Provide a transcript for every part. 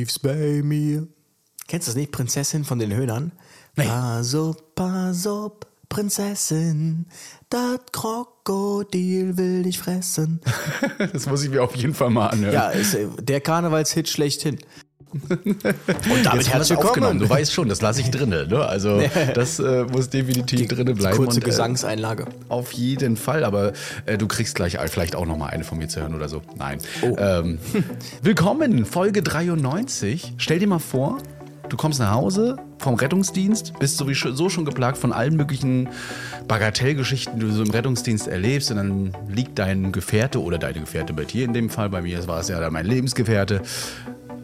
tiefst bei mir. Kennst du das nicht? Prinzessin von den Höhnern? Nee. Pass up, pass up, Prinzessin, das Krokodil will dich fressen. das muss ich mir auf jeden Fall mal anhören. Ja, ist äh, der Karnevalshit schlechthin. Und damit herzlich willkommen. Du weißt schon, das lasse ich drinne. Ne? Also das äh, muss definitiv drinne bleiben. Kurze und, äh, Gesangseinlage. Auf jeden Fall, aber äh, du kriegst gleich vielleicht auch noch mal eine von mir zu hören oder so. Nein. Oh. Ähm, willkommen, Folge 93. Stell dir mal vor, du kommst nach Hause vom Rettungsdienst, bist sowieso schon geplagt von allen möglichen Bagatellgeschichten, die du so im Rettungsdienst erlebst und dann liegt dein Gefährte oder deine Gefährte bei dir in dem Fall, bei mir war es ja mein Lebensgefährte,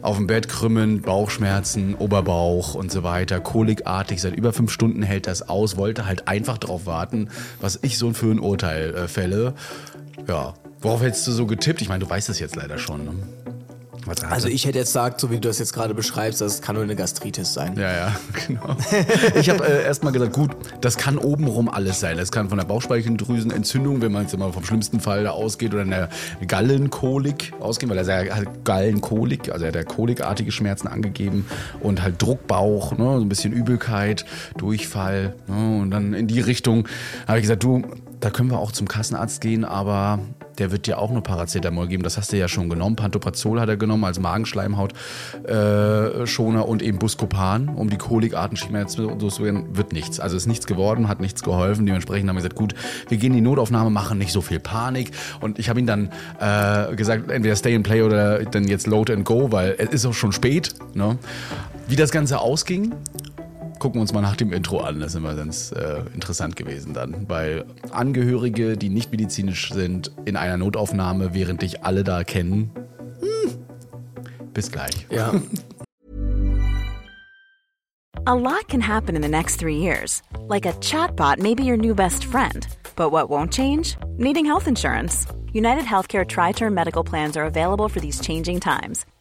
auf dem Bett krümmen, Bauchschmerzen, Oberbauch und so weiter, kolikartig, seit über fünf Stunden hält das aus, wollte halt einfach darauf warten, was ich so für ein Urteil äh, fälle. Ja, worauf hättest du so getippt? Ich meine, du weißt es jetzt leider schon. Ne? Also ich hätte jetzt gesagt, so wie du das jetzt gerade beschreibst, das kann nur eine Gastritis sein. Ja, ja, genau. ich habe äh, erstmal gesagt, gut, das kann obenrum alles sein. Das kann von der Bauchspeicheldrüsenentzündung, wenn man jetzt mal vom schlimmsten Fall da ausgeht, oder einer Gallenkolik ausgehen, weil er halt Gallenkolik, also er hat ja kolikartige Schmerzen angegeben und halt Druckbauch, ne, so ein bisschen Übelkeit, Durchfall ne, und dann in die Richtung habe ich gesagt, du, da können wir auch zum Kassenarzt gehen, aber der wird dir auch nur Paracetamol geben. Das hast du ja schon genommen. Pantoprazol hat er genommen als Magenschleimhautschoner äh, und eben Buscopan, um die Kolikarten loszuwerden. Wird nichts. Also ist nichts geworden, hat nichts geholfen. Dementsprechend haben wir gesagt, gut, wir gehen in die Notaufnahme, machen nicht so viel Panik. Und ich habe ihm dann äh, gesagt, entweder Stay and Play oder dann jetzt Load and Go, weil es ist auch schon spät. Ne? Wie das Ganze ausging, gucken wir uns mal nach dem Intro an. Das ist immer ganz äh, interessant gewesen dann. Weil Angehörige, die nicht medizinisch sind, in einer Notaufnahme, während dich alle da kennen. Hm. Bis gleich. Ja. A lot can happen in the next three years. Like a chatbot may be your new best friend. But what won't change? Needing health insurance. United Healthcare Tri Term Medical Plans are available for these changing times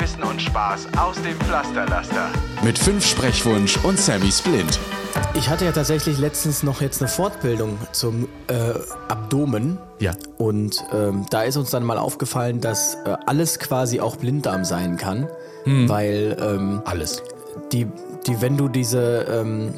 Wissen und Spaß aus dem Pflasterlaster. Mit fünf Sprechwunsch und Sammy Splint. Ich hatte ja tatsächlich letztens noch jetzt eine Fortbildung zum äh, Abdomen. Ja. Und ähm, da ist uns dann mal aufgefallen, dass äh, alles quasi auch Blinddarm sein kann. Hm. Weil ähm, alles. Die, die, wenn du diese, ähm,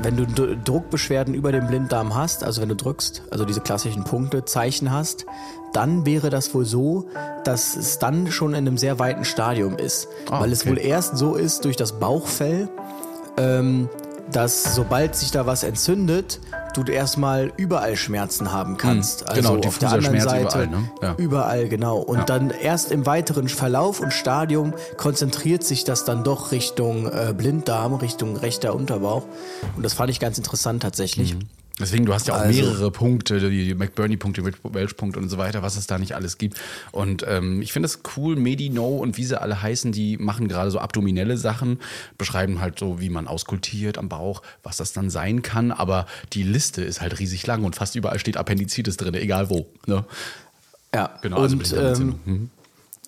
wenn du D Druckbeschwerden über dem Blinddarm hast, also wenn du drückst, also diese klassischen Punkte, Zeichen hast, dann wäre das wohl so, dass es dann schon in einem sehr weiten Stadium ist. Oh, weil okay. es wohl erst so ist durch das Bauchfell, ähm, dass sobald sich da was entzündet, du erstmal überall Schmerzen haben kannst. Mhm, also genau, auf der anderen Seite überall, ne? ja. überall, genau. Und ja. dann erst im weiteren Verlauf und Stadium konzentriert sich das dann doch Richtung äh, Blinddarm, Richtung rechter Unterbauch. Und das fand ich ganz interessant tatsächlich. Mhm. Deswegen, du hast ja auch also, mehrere Punkte, die McBurney-Punkte, Welch-Punkte und so weiter, was es da nicht alles gibt. Und ähm, ich finde es cool, Medino und wie sie alle heißen, die machen gerade so abdominelle Sachen, beschreiben halt so, wie man auskultiert am Bauch, was das dann sein kann. Aber die Liste ist halt riesig lang und fast überall steht Appendizitis drin, egal wo. Ne? Ja, genau. Also und ähm, mhm.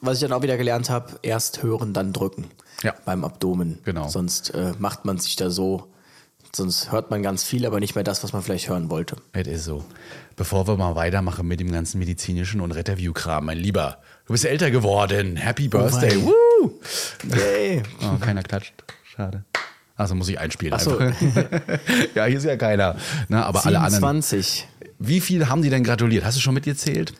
was ich dann auch wieder gelernt habe, erst hören, dann drücken. Ja. Beim Abdomen. Genau. Sonst äh, macht man sich da so Sonst hört man ganz viel, aber nicht mehr das, was man vielleicht hören wollte. Es ist so. Bevor wir mal weitermachen mit dem ganzen medizinischen und Retterview-Kram, mein Lieber, du bist älter geworden. Happy Birthday. Oh Woo! Yay. Oh, keiner klatscht. Schade. Also muss ich einspielen. Ach so. ja, hier ist ja keiner. Na, aber 27. alle anderen. Wie viel haben die denn gratuliert? Hast du schon mitgezählt?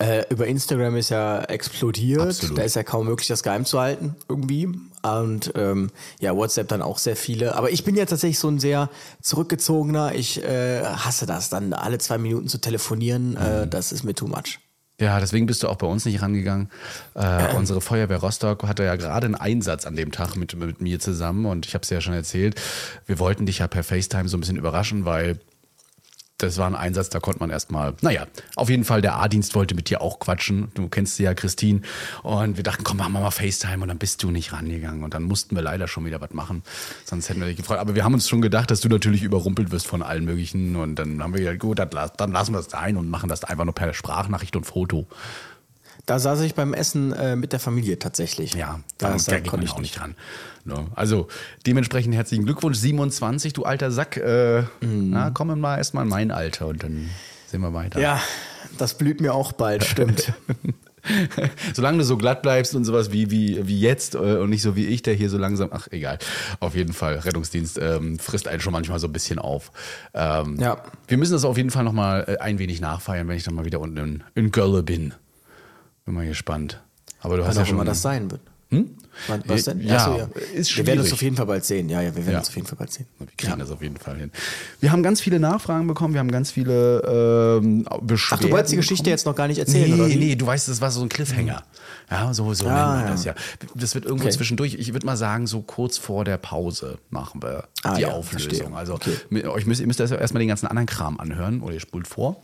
Äh, über Instagram ist ja explodiert. Absolut. Da ist ja kaum möglich, das geheim zu halten, irgendwie. Und ähm, ja, WhatsApp dann auch sehr viele. Aber ich bin ja tatsächlich so ein sehr zurückgezogener. Ich äh, hasse das, dann alle zwei Minuten zu telefonieren. Äh, mhm. das ist mir too much. Ja, deswegen bist du auch bei uns nicht rangegangen. Äh, unsere Feuerwehr Rostock hatte ja gerade einen Einsatz an dem Tag mit, mit mir zusammen und ich habe es ja schon erzählt. Wir wollten dich ja per FaceTime so ein bisschen überraschen, weil das war ein Einsatz, da konnte man erstmal, naja, auf jeden Fall, der A-Dienst wollte mit dir auch quatschen. Du kennst sie ja, Christine. Und wir dachten, komm, machen wir mal FaceTime und dann bist du nicht rangegangen. Und dann mussten wir leider schon wieder was machen. Sonst hätten wir dich gefreut. Aber wir haben uns schon gedacht, dass du natürlich überrumpelt wirst von allen möglichen. Und dann haben wir gesagt, gut, dann, dann lassen wir das sein und machen das einfach nur per Sprachnachricht und Foto. Da saß ich beim Essen äh, mit der Familie tatsächlich. Ja, da, da, da konnte ich auch nicht. nicht ran. Ne? Also dementsprechend herzlichen Glückwunsch, 27, du alter Sack. Äh, na, komm mal erstmal in mein Alter und dann sehen wir weiter. Ja, das blüht mir auch bald, stimmt. Solange du so glatt bleibst und sowas wie, wie, wie jetzt äh, und nicht so wie ich, der hier so langsam, ach egal, auf jeden Fall, Rettungsdienst ähm, frisst einen schon manchmal so ein bisschen auf. Ähm, Ja. Wir müssen das auf jeden Fall nochmal äh, ein wenig nachfeiern, wenn ich dann mal wieder unten in, in Gölle bin. Bin mal gespannt. Aber du hast Was ja auch schon immer das sein wird. Hm? Was, denn? Ja, Ach so, ist Wir werden uns schwierig. auf jeden Fall bald sehen. Ja, ja, wir werden Ja. uns auf jeden Fall bald sehen. Wir kriegen das auf jeden Fall hin. Wir haben ganz viele Nachfragen bekommen, wir haben ganz viele ähm, Beschwerden. Ach, du wolltest die Geschichte bekommen. jetzt noch gar nicht erzählen, nee, oder wie? Nee, du weißt, das war so ein Cliffhanger. Ja, so, so Ah, nennen wir ja. das ja. Das wird irgendwo Okay. zwischendurch, ich würde mal sagen, so kurz vor der Pause machen wir Ah, die ja, Auflösung. verstehe. Also Okay. euch müsst, ihr müsst erst- erstmal den ganzen anderen Kram anhören oder ihr spult vor,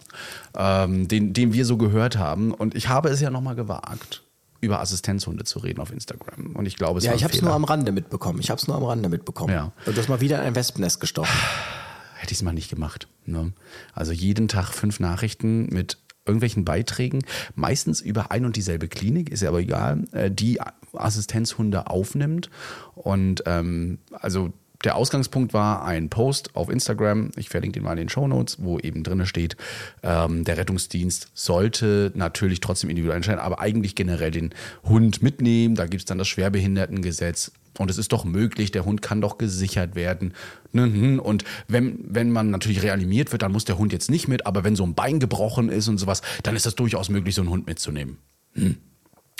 ähm, den, den wir so gehört haben. Und ich habe es ja nochmal gewagt, über Assistenzhunde zu reden auf Instagram. Und ich glaube, es Ja, ich habe es nur am Rande mitbekommen. Ich habe es nur am Rande mitbekommen. Ja. Und du hast mal wieder in ein Wespennest gestochen. hätte ich es mal nicht gemacht. Ne? Also jeden Tag fünf Nachrichten mit irgendwelchen Beiträgen, meistens über ein und dieselbe Klinik, ist ja aber egal, äh, die Assistenzhunde aufnimmt. Und ähm, also der Ausgangspunkt war ein Post auf Instagram, ich verlinke den mal in den Shownotes, wo eben drin steht, ähm, der Rettungsdienst sollte natürlich trotzdem individuell entscheiden, aber eigentlich generell den Hund mitnehmen. Da gibt es dann das Schwerbehindertengesetz. Und es ist doch möglich, der Hund kann doch gesichert werden. Ne, hm. Und wenn, wenn man natürlich reanimiert wird, dann muss der Hund jetzt nicht mit, aber wenn so ein Bein gebrochen ist und sowas, dann ist das durchaus möglich, so einen Hund mitzunehmen.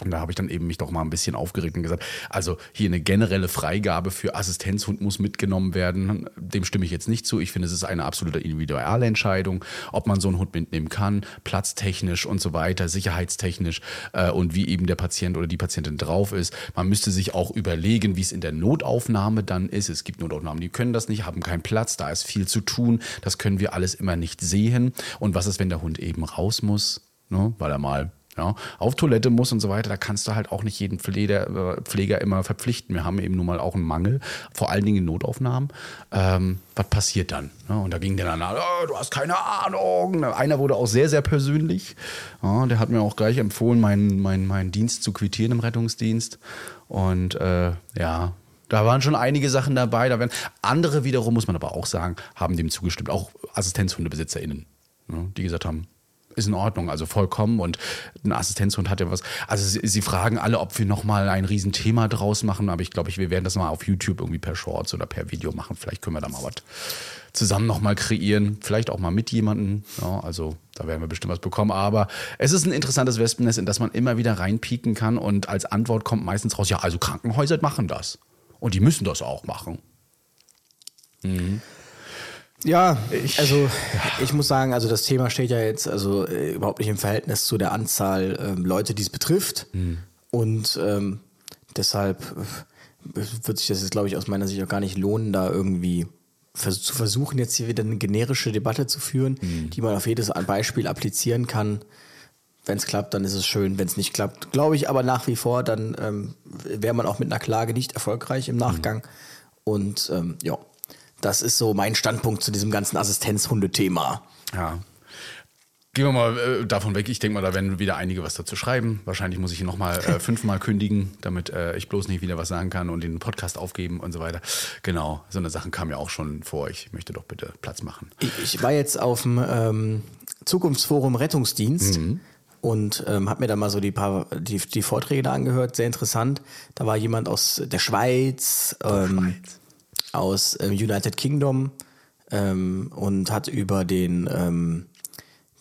Und da habe ich dann eben mich doch mal ein bisschen aufgeregt und gesagt, also hier eine generelle Freigabe für Assistenzhund muss mitgenommen werden. Dem stimme ich jetzt nicht zu. Ich finde, es ist eine absolute individuelle Entscheidung, ob man so einen Hund mitnehmen kann, platztechnisch und so weiter, sicherheitstechnisch äh, und wie eben der Patient oder die Patientin drauf ist. Man müsste sich auch überlegen, wie es in der Notaufnahme dann ist. Es gibt Notaufnahmen, die können das nicht, haben keinen Platz, da ist viel zu tun. Das können wir alles immer nicht sehen. Und was ist, wenn der Hund eben raus muss, ne, weil er mal ja, auf Toilette muss und so weiter, da kannst du halt auch nicht jeden Pfleger, äh, Pfleger immer verpflichten. Wir haben eben nun mal auch einen Mangel, vor allen Dingen in Notaufnahmen. Ähm, was passiert dann? Ja, und da ging der dann, oh, du hast keine Ahnung. Einer wurde auch sehr, sehr persönlich. Ja, der hat mir auch gleich empfohlen, meinen, meinen, meinen Dienst zu quittieren im Rettungsdienst. Und äh, ja, da waren schon einige Sachen dabei. Da werden andere wiederum, muss man aber auch sagen, haben dem zugestimmt. Auch AssistenzhundebesitzerInnen, ne, die gesagt haben, ist in Ordnung, also vollkommen. Und ein Assistenzhund hat ja was. Also sie, sie fragen alle, ob wir nochmal ein Riesenthema draus machen, aber ich glaube, wir werden das mal auf YouTube irgendwie per Shorts oder per Video machen. Vielleicht können wir da mal was zusammen nochmal kreieren. Vielleicht auch mal mit jemandem. Ja, also da werden wir bestimmt was bekommen. Aber es ist ein interessantes Wespennest, in das man immer wieder reinpieken kann. Und als Antwort kommt meistens raus, ja, also Krankenhäuser machen das. Und die müssen das auch machen. Ja, also ich muss sagen, also das Thema steht ja jetzt also äh, überhaupt nicht im Verhältnis zu der Anzahl ähm, Leute, die es betrifft. Und ähm, deshalb äh, wird sich das jetzt, glaube ich, aus meiner Sicht auch gar nicht lohnen, da irgendwie vers zu versuchen, jetzt hier wieder eine generische Debatte zu führen, die man auf jedes Beispiel applizieren kann. Wenn es klappt, dann ist es schön. Wenn es nicht klappt, glaube ich aber nach wie vor, dann ähm, wäre man auch mit einer Klage nicht erfolgreich im Nachgang. Und ähm, ja, das ist so mein Standpunkt zu diesem ganzen Assistenzhundethema. Ja. Gehen wir mal äh, davon weg. Ich denke mal, da werden wieder einige was dazu schreiben. Wahrscheinlich muss ich ihn nochmal äh, fünfmal kündigen, damit äh, ich bloß nicht wieder was sagen kann und den Podcast aufgeben und so weiter. Genau, so eine Sachen kam ja auch schon vor. Ich möchte doch bitte Platz machen. Ich, ich war jetzt auf dem ähm, Zukunftsforum Rettungsdienst und ähm, habe mir da mal so die paar die, die Vorträge da angehört, sehr interessant. Da war jemand aus der Schweiz, ähm, aus ähm, United Kingdom ähm, und hat über den ähm,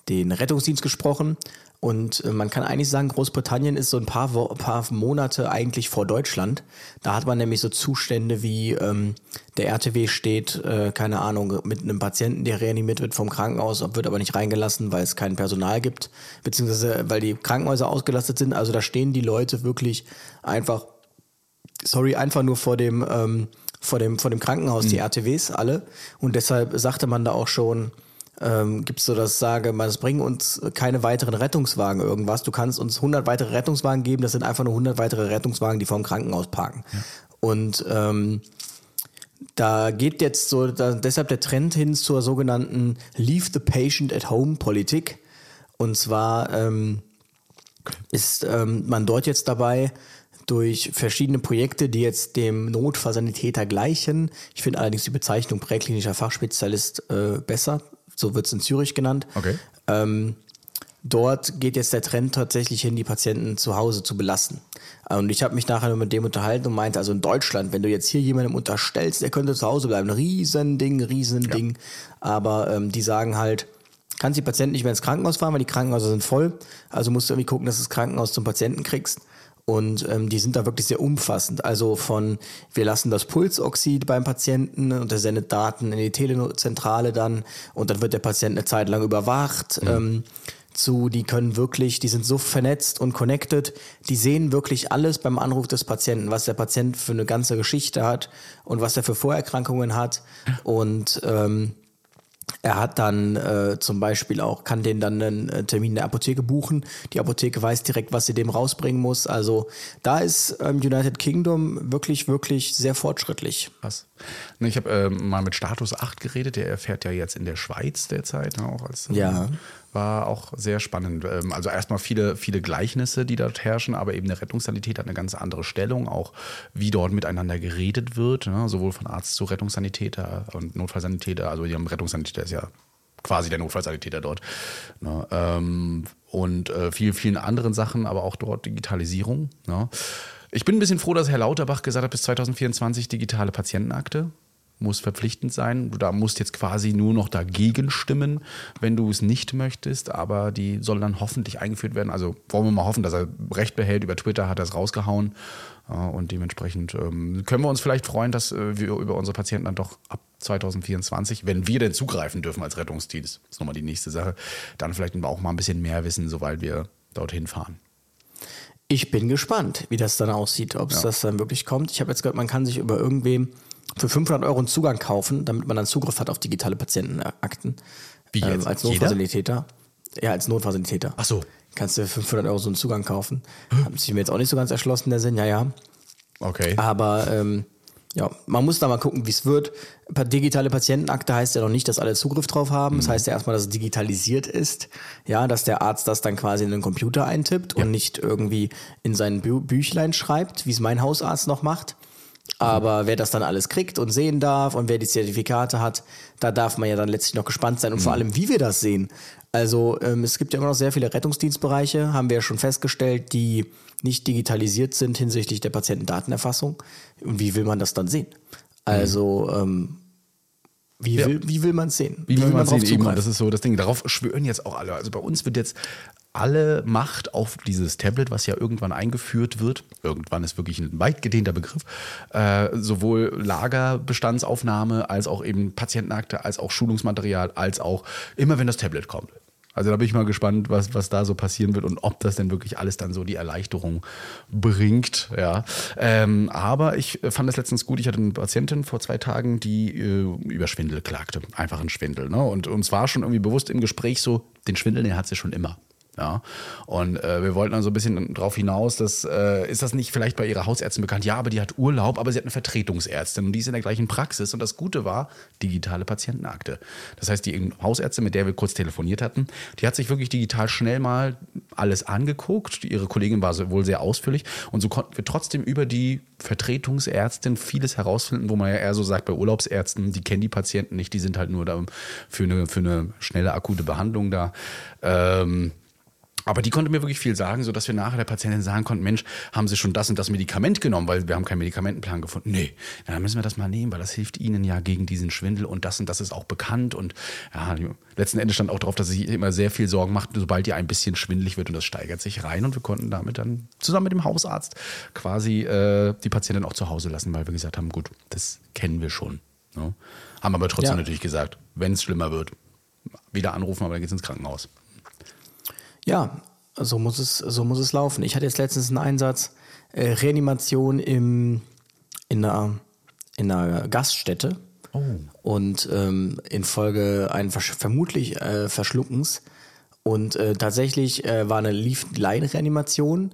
den Rettungsdienst gesprochen. Und äh, man kann eigentlich sagen, Großbritannien ist so ein paar, Wo paar Monate eigentlich vor Deutschland. Da hat man nämlich so Zustände wie ähm, der RTW steht, äh, keine Ahnung, mit einem Patienten, der reanimiert wird vom Krankenhaus, wird aber nicht reingelassen, weil es kein Personal gibt, beziehungsweise weil die Krankenhäuser ausgelastet sind. Also da stehen die Leute wirklich einfach, sorry, einfach nur vor dem, ähm, vor dem, vor dem Krankenhaus, die RTWs alle. Und deshalb sagte man da auch schon, ähm, gibt es so das Sage, man, es bringen uns keine weiteren Rettungswagen irgendwas. Du kannst uns 100 weitere Rettungswagen geben, das sind einfach nur 100 weitere Rettungswagen, die vorm Krankenhaus parken. Ja. Und ähm, da geht jetzt so da, deshalb der Trend hin zur sogenannten Leave the Patient at Home Politik. Und zwar ähm, ist ähm, man dort jetzt dabei, durch verschiedene Projekte, die jetzt dem Notfallsanitäter gleichen. Ich finde allerdings die Bezeichnung präklinischer Fachspezialist äh, besser. So wird es in Zürich genannt. Okay. Ähm, dort geht jetzt der Trend tatsächlich hin, die Patienten zu Hause zu belassen. Und ich habe mich nachher mit dem unterhalten und meinte, also in Deutschland, wenn du jetzt hier jemandem unterstellst, der könnte zu Hause bleiben, Riesending, Riesending. Ja. Aber ähm, die sagen halt, kannst die Patienten nicht mehr ins Krankenhaus fahren, weil die Krankenhäuser sind voll. Also musst du irgendwie gucken, dass du das Krankenhaus zum Patienten kriegst. Und ähm, die sind da wirklich sehr umfassend. Also von, wir lassen das Pulsoxid beim Patienten und er sendet Daten in die Telezentrale dann und dann wird der Patient eine Zeit lang überwacht. Mhm. Ähm, zu, die können wirklich, die sind so vernetzt und connected, die sehen wirklich alles beim Anruf des Patienten, was der Patient für eine ganze Geschichte hat und was er für Vorerkrankungen hat. Und ähm, er hat dann äh, zum Beispiel auch, kann den dann einen äh, Termin in der Apotheke buchen. Die Apotheke weiß direkt, was sie dem rausbringen muss. Also da ist ähm, United Kingdom wirklich, wirklich sehr fortschrittlich. Was? Ich habe äh, mal mit Status 8 geredet, der erfährt ja jetzt in der Schweiz derzeit auch als ja war auch sehr spannend. Ähm, also erstmal viele, viele Gleichnisse, die dort herrschen, aber eben der Rettungssanität hat eine ganz andere Stellung, auch wie dort miteinander geredet wird, ne? sowohl von Arzt zu Rettungssanitäter und Notfallsanitäter. Also die haben Rettungssanitäter ist ja quasi der Notfallsanitäter dort. Ne? Ähm, und äh, vielen, vielen anderen Sachen, aber auch dort Digitalisierung. Ne? Ich bin ein bisschen froh, dass Herr Lauterbach gesagt hat, bis 2024 digitale Patientenakte muss verpflichtend sein. Du da musst jetzt quasi nur noch dagegen stimmen, wenn du es nicht möchtest, aber die soll dann hoffentlich eingeführt werden. Also wollen wir mal hoffen, dass er Recht behält. Über Twitter hat er es rausgehauen und dementsprechend ähm, können wir uns vielleicht freuen, dass äh, wir über unsere Patienten dann doch ab 2024, wenn wir denn zugreifen dürfen als Rettungsdienst, das ist nochmal die nächste Sache, dann vielleicht auch mal ein bisschen mehr wissen, sobald wir dorthin fahren. Ich bin gespannt, wie das dann aussieht, ob es ja. das dann wirklich kommt. Ich habe jetzt gehört, man kann sich über irgendwem für 500 Euro einen Zugang kaufen, damit man dann Zugriff hat auf digitale Patientenakten. Wie jetzt? Ähm, als Notfazilitäter. Ja, als Notfazilitäter. Ach so. Kannst du für 500 Euro so einen Zugang kaufen. Haben sich mir jetzt auch nicht so ganz erschlossen, der Sinn. Ja, ja. Okay. Aber ähm, ja, man muss da mal gucken, wie es wird. Digitale Patientenakte heißt ja noch nicht, dass alle Zugriff drauf haben. Mhm. Das heißt ja erstmal, dass es digitalisiert ist. Ja, dass der Arzt das dann quasi in den Computer eintippt ja. und nicht irgendwie in sein Bü Büchlein schreibt, wie es mein Hausarzt noch macht. Aber wer das dann alles kriegt und sehen darf und wer die Zertifikate hat, da darf man ja dann letztlich noch gespannt sein und vor mhm. allem, wie wir das sehen. Also ähm, es gibt ja immer noch sehr viele Rettungsdienstbereiche, haben wir ja schon festgestellt, die nicht digitalisiert sind hinsichtlich der Patientendatenerfassung. Und wie will man das dann sehen? Also ähm, wie, ja. will, wie will man es sehen? Wie, wie will man es sehen? Eben, das ist so das Ding. Darauf schwören jetzt auch alle. Also bei uns wird jetzt alle Macht auf dieses Tablet, was ja irgendwann eingeführt wird. Irgendwann ist wirklich ein weit gedehnter Begriff. Äh, sowohl Lagerbestandsaufnahme als auch eben Patientenakte, als auch Schulungsmaterial, als auch immer, wenn das Tablet kommt. Also da bin ich mal gespannt, was, was da so passieren wird und ob das denn wirklich alles dann so die Erleichterung bringt. Ja. Ähm, aber ich fand das letztens gut. Ich hatte eine Patientin vor zwei Tagen, die äh, über Schwindel klagte. Einfach ein Schwindel. Ne? Und uns war schon irgendwie bewusst im Gespräch so, den Schwindel, den hat sie schon immer. Ja, und äh, wir wollten dann so ein bisschen darauf hinaus, dass äh, ist das nicht vielleicht bei ihrer Hausärztin bekannt? Ja, aber die hat Urlaub, aber sie hat eine Vertretungsärztin und die ist in der gleichen Praxis. Und das Gute war digitale Patientenakte. Das heißt, die Hausärztin, mit der wir kurz telefoniert hatten, die hat sich wirklich digital schnell mal alles angeguckt. Ihre Kollegin war wohl sehr ausführlich und so konnten wir trotzdem über die Vertretungsärztin vieles herausfinden, wo man ja eher so sagt, bei Urlaubsärzten, die kennen die Patienten nicht, die sind halt nur da für eine, für eine schnelle akute Behandlung da. Ähm, aber die konnte mir wirklich viel sagen, sodass wir nachher der Patientin sagen konnten, Mensch, haben Sie schon das und das Medikament genommen, weil wir haben keinen Medikamentenplan gefunden. Nee, dann müssen wir das mal nehmen, weil das hilft Ihnen ja gegen diesen Schwindel und das und das ist auch bekannt. Und ja, letzten Endes stand auch darauf, dass sie immer sehr viel Sorgen macht, sobald ihr ein bisschen schwindelig wird und das steigert sich rein. Und wir konnten damit dann zusammen mit dem Hausarzt quasi äh, die Patientin auch zu Hause lassen, weil wir gesagt haben, gut, das kennen wir schon. Ne? Haben aber trotzdem ja. natürlich gesagt, wenn es schlimmer wird, wieder anrufen, aber dann geht es ins Krankenhaus. Ja, so muss es, so muss es laufen. Ich hatte jetzt letztens einen Einsatz, äh, Reanimation im, in, einer, in einer Gaststätte. und ähm, infolge ein vermutlich äh, Verschluckens. Und äh, tatsächlich äh, war eine lief Laienreanimation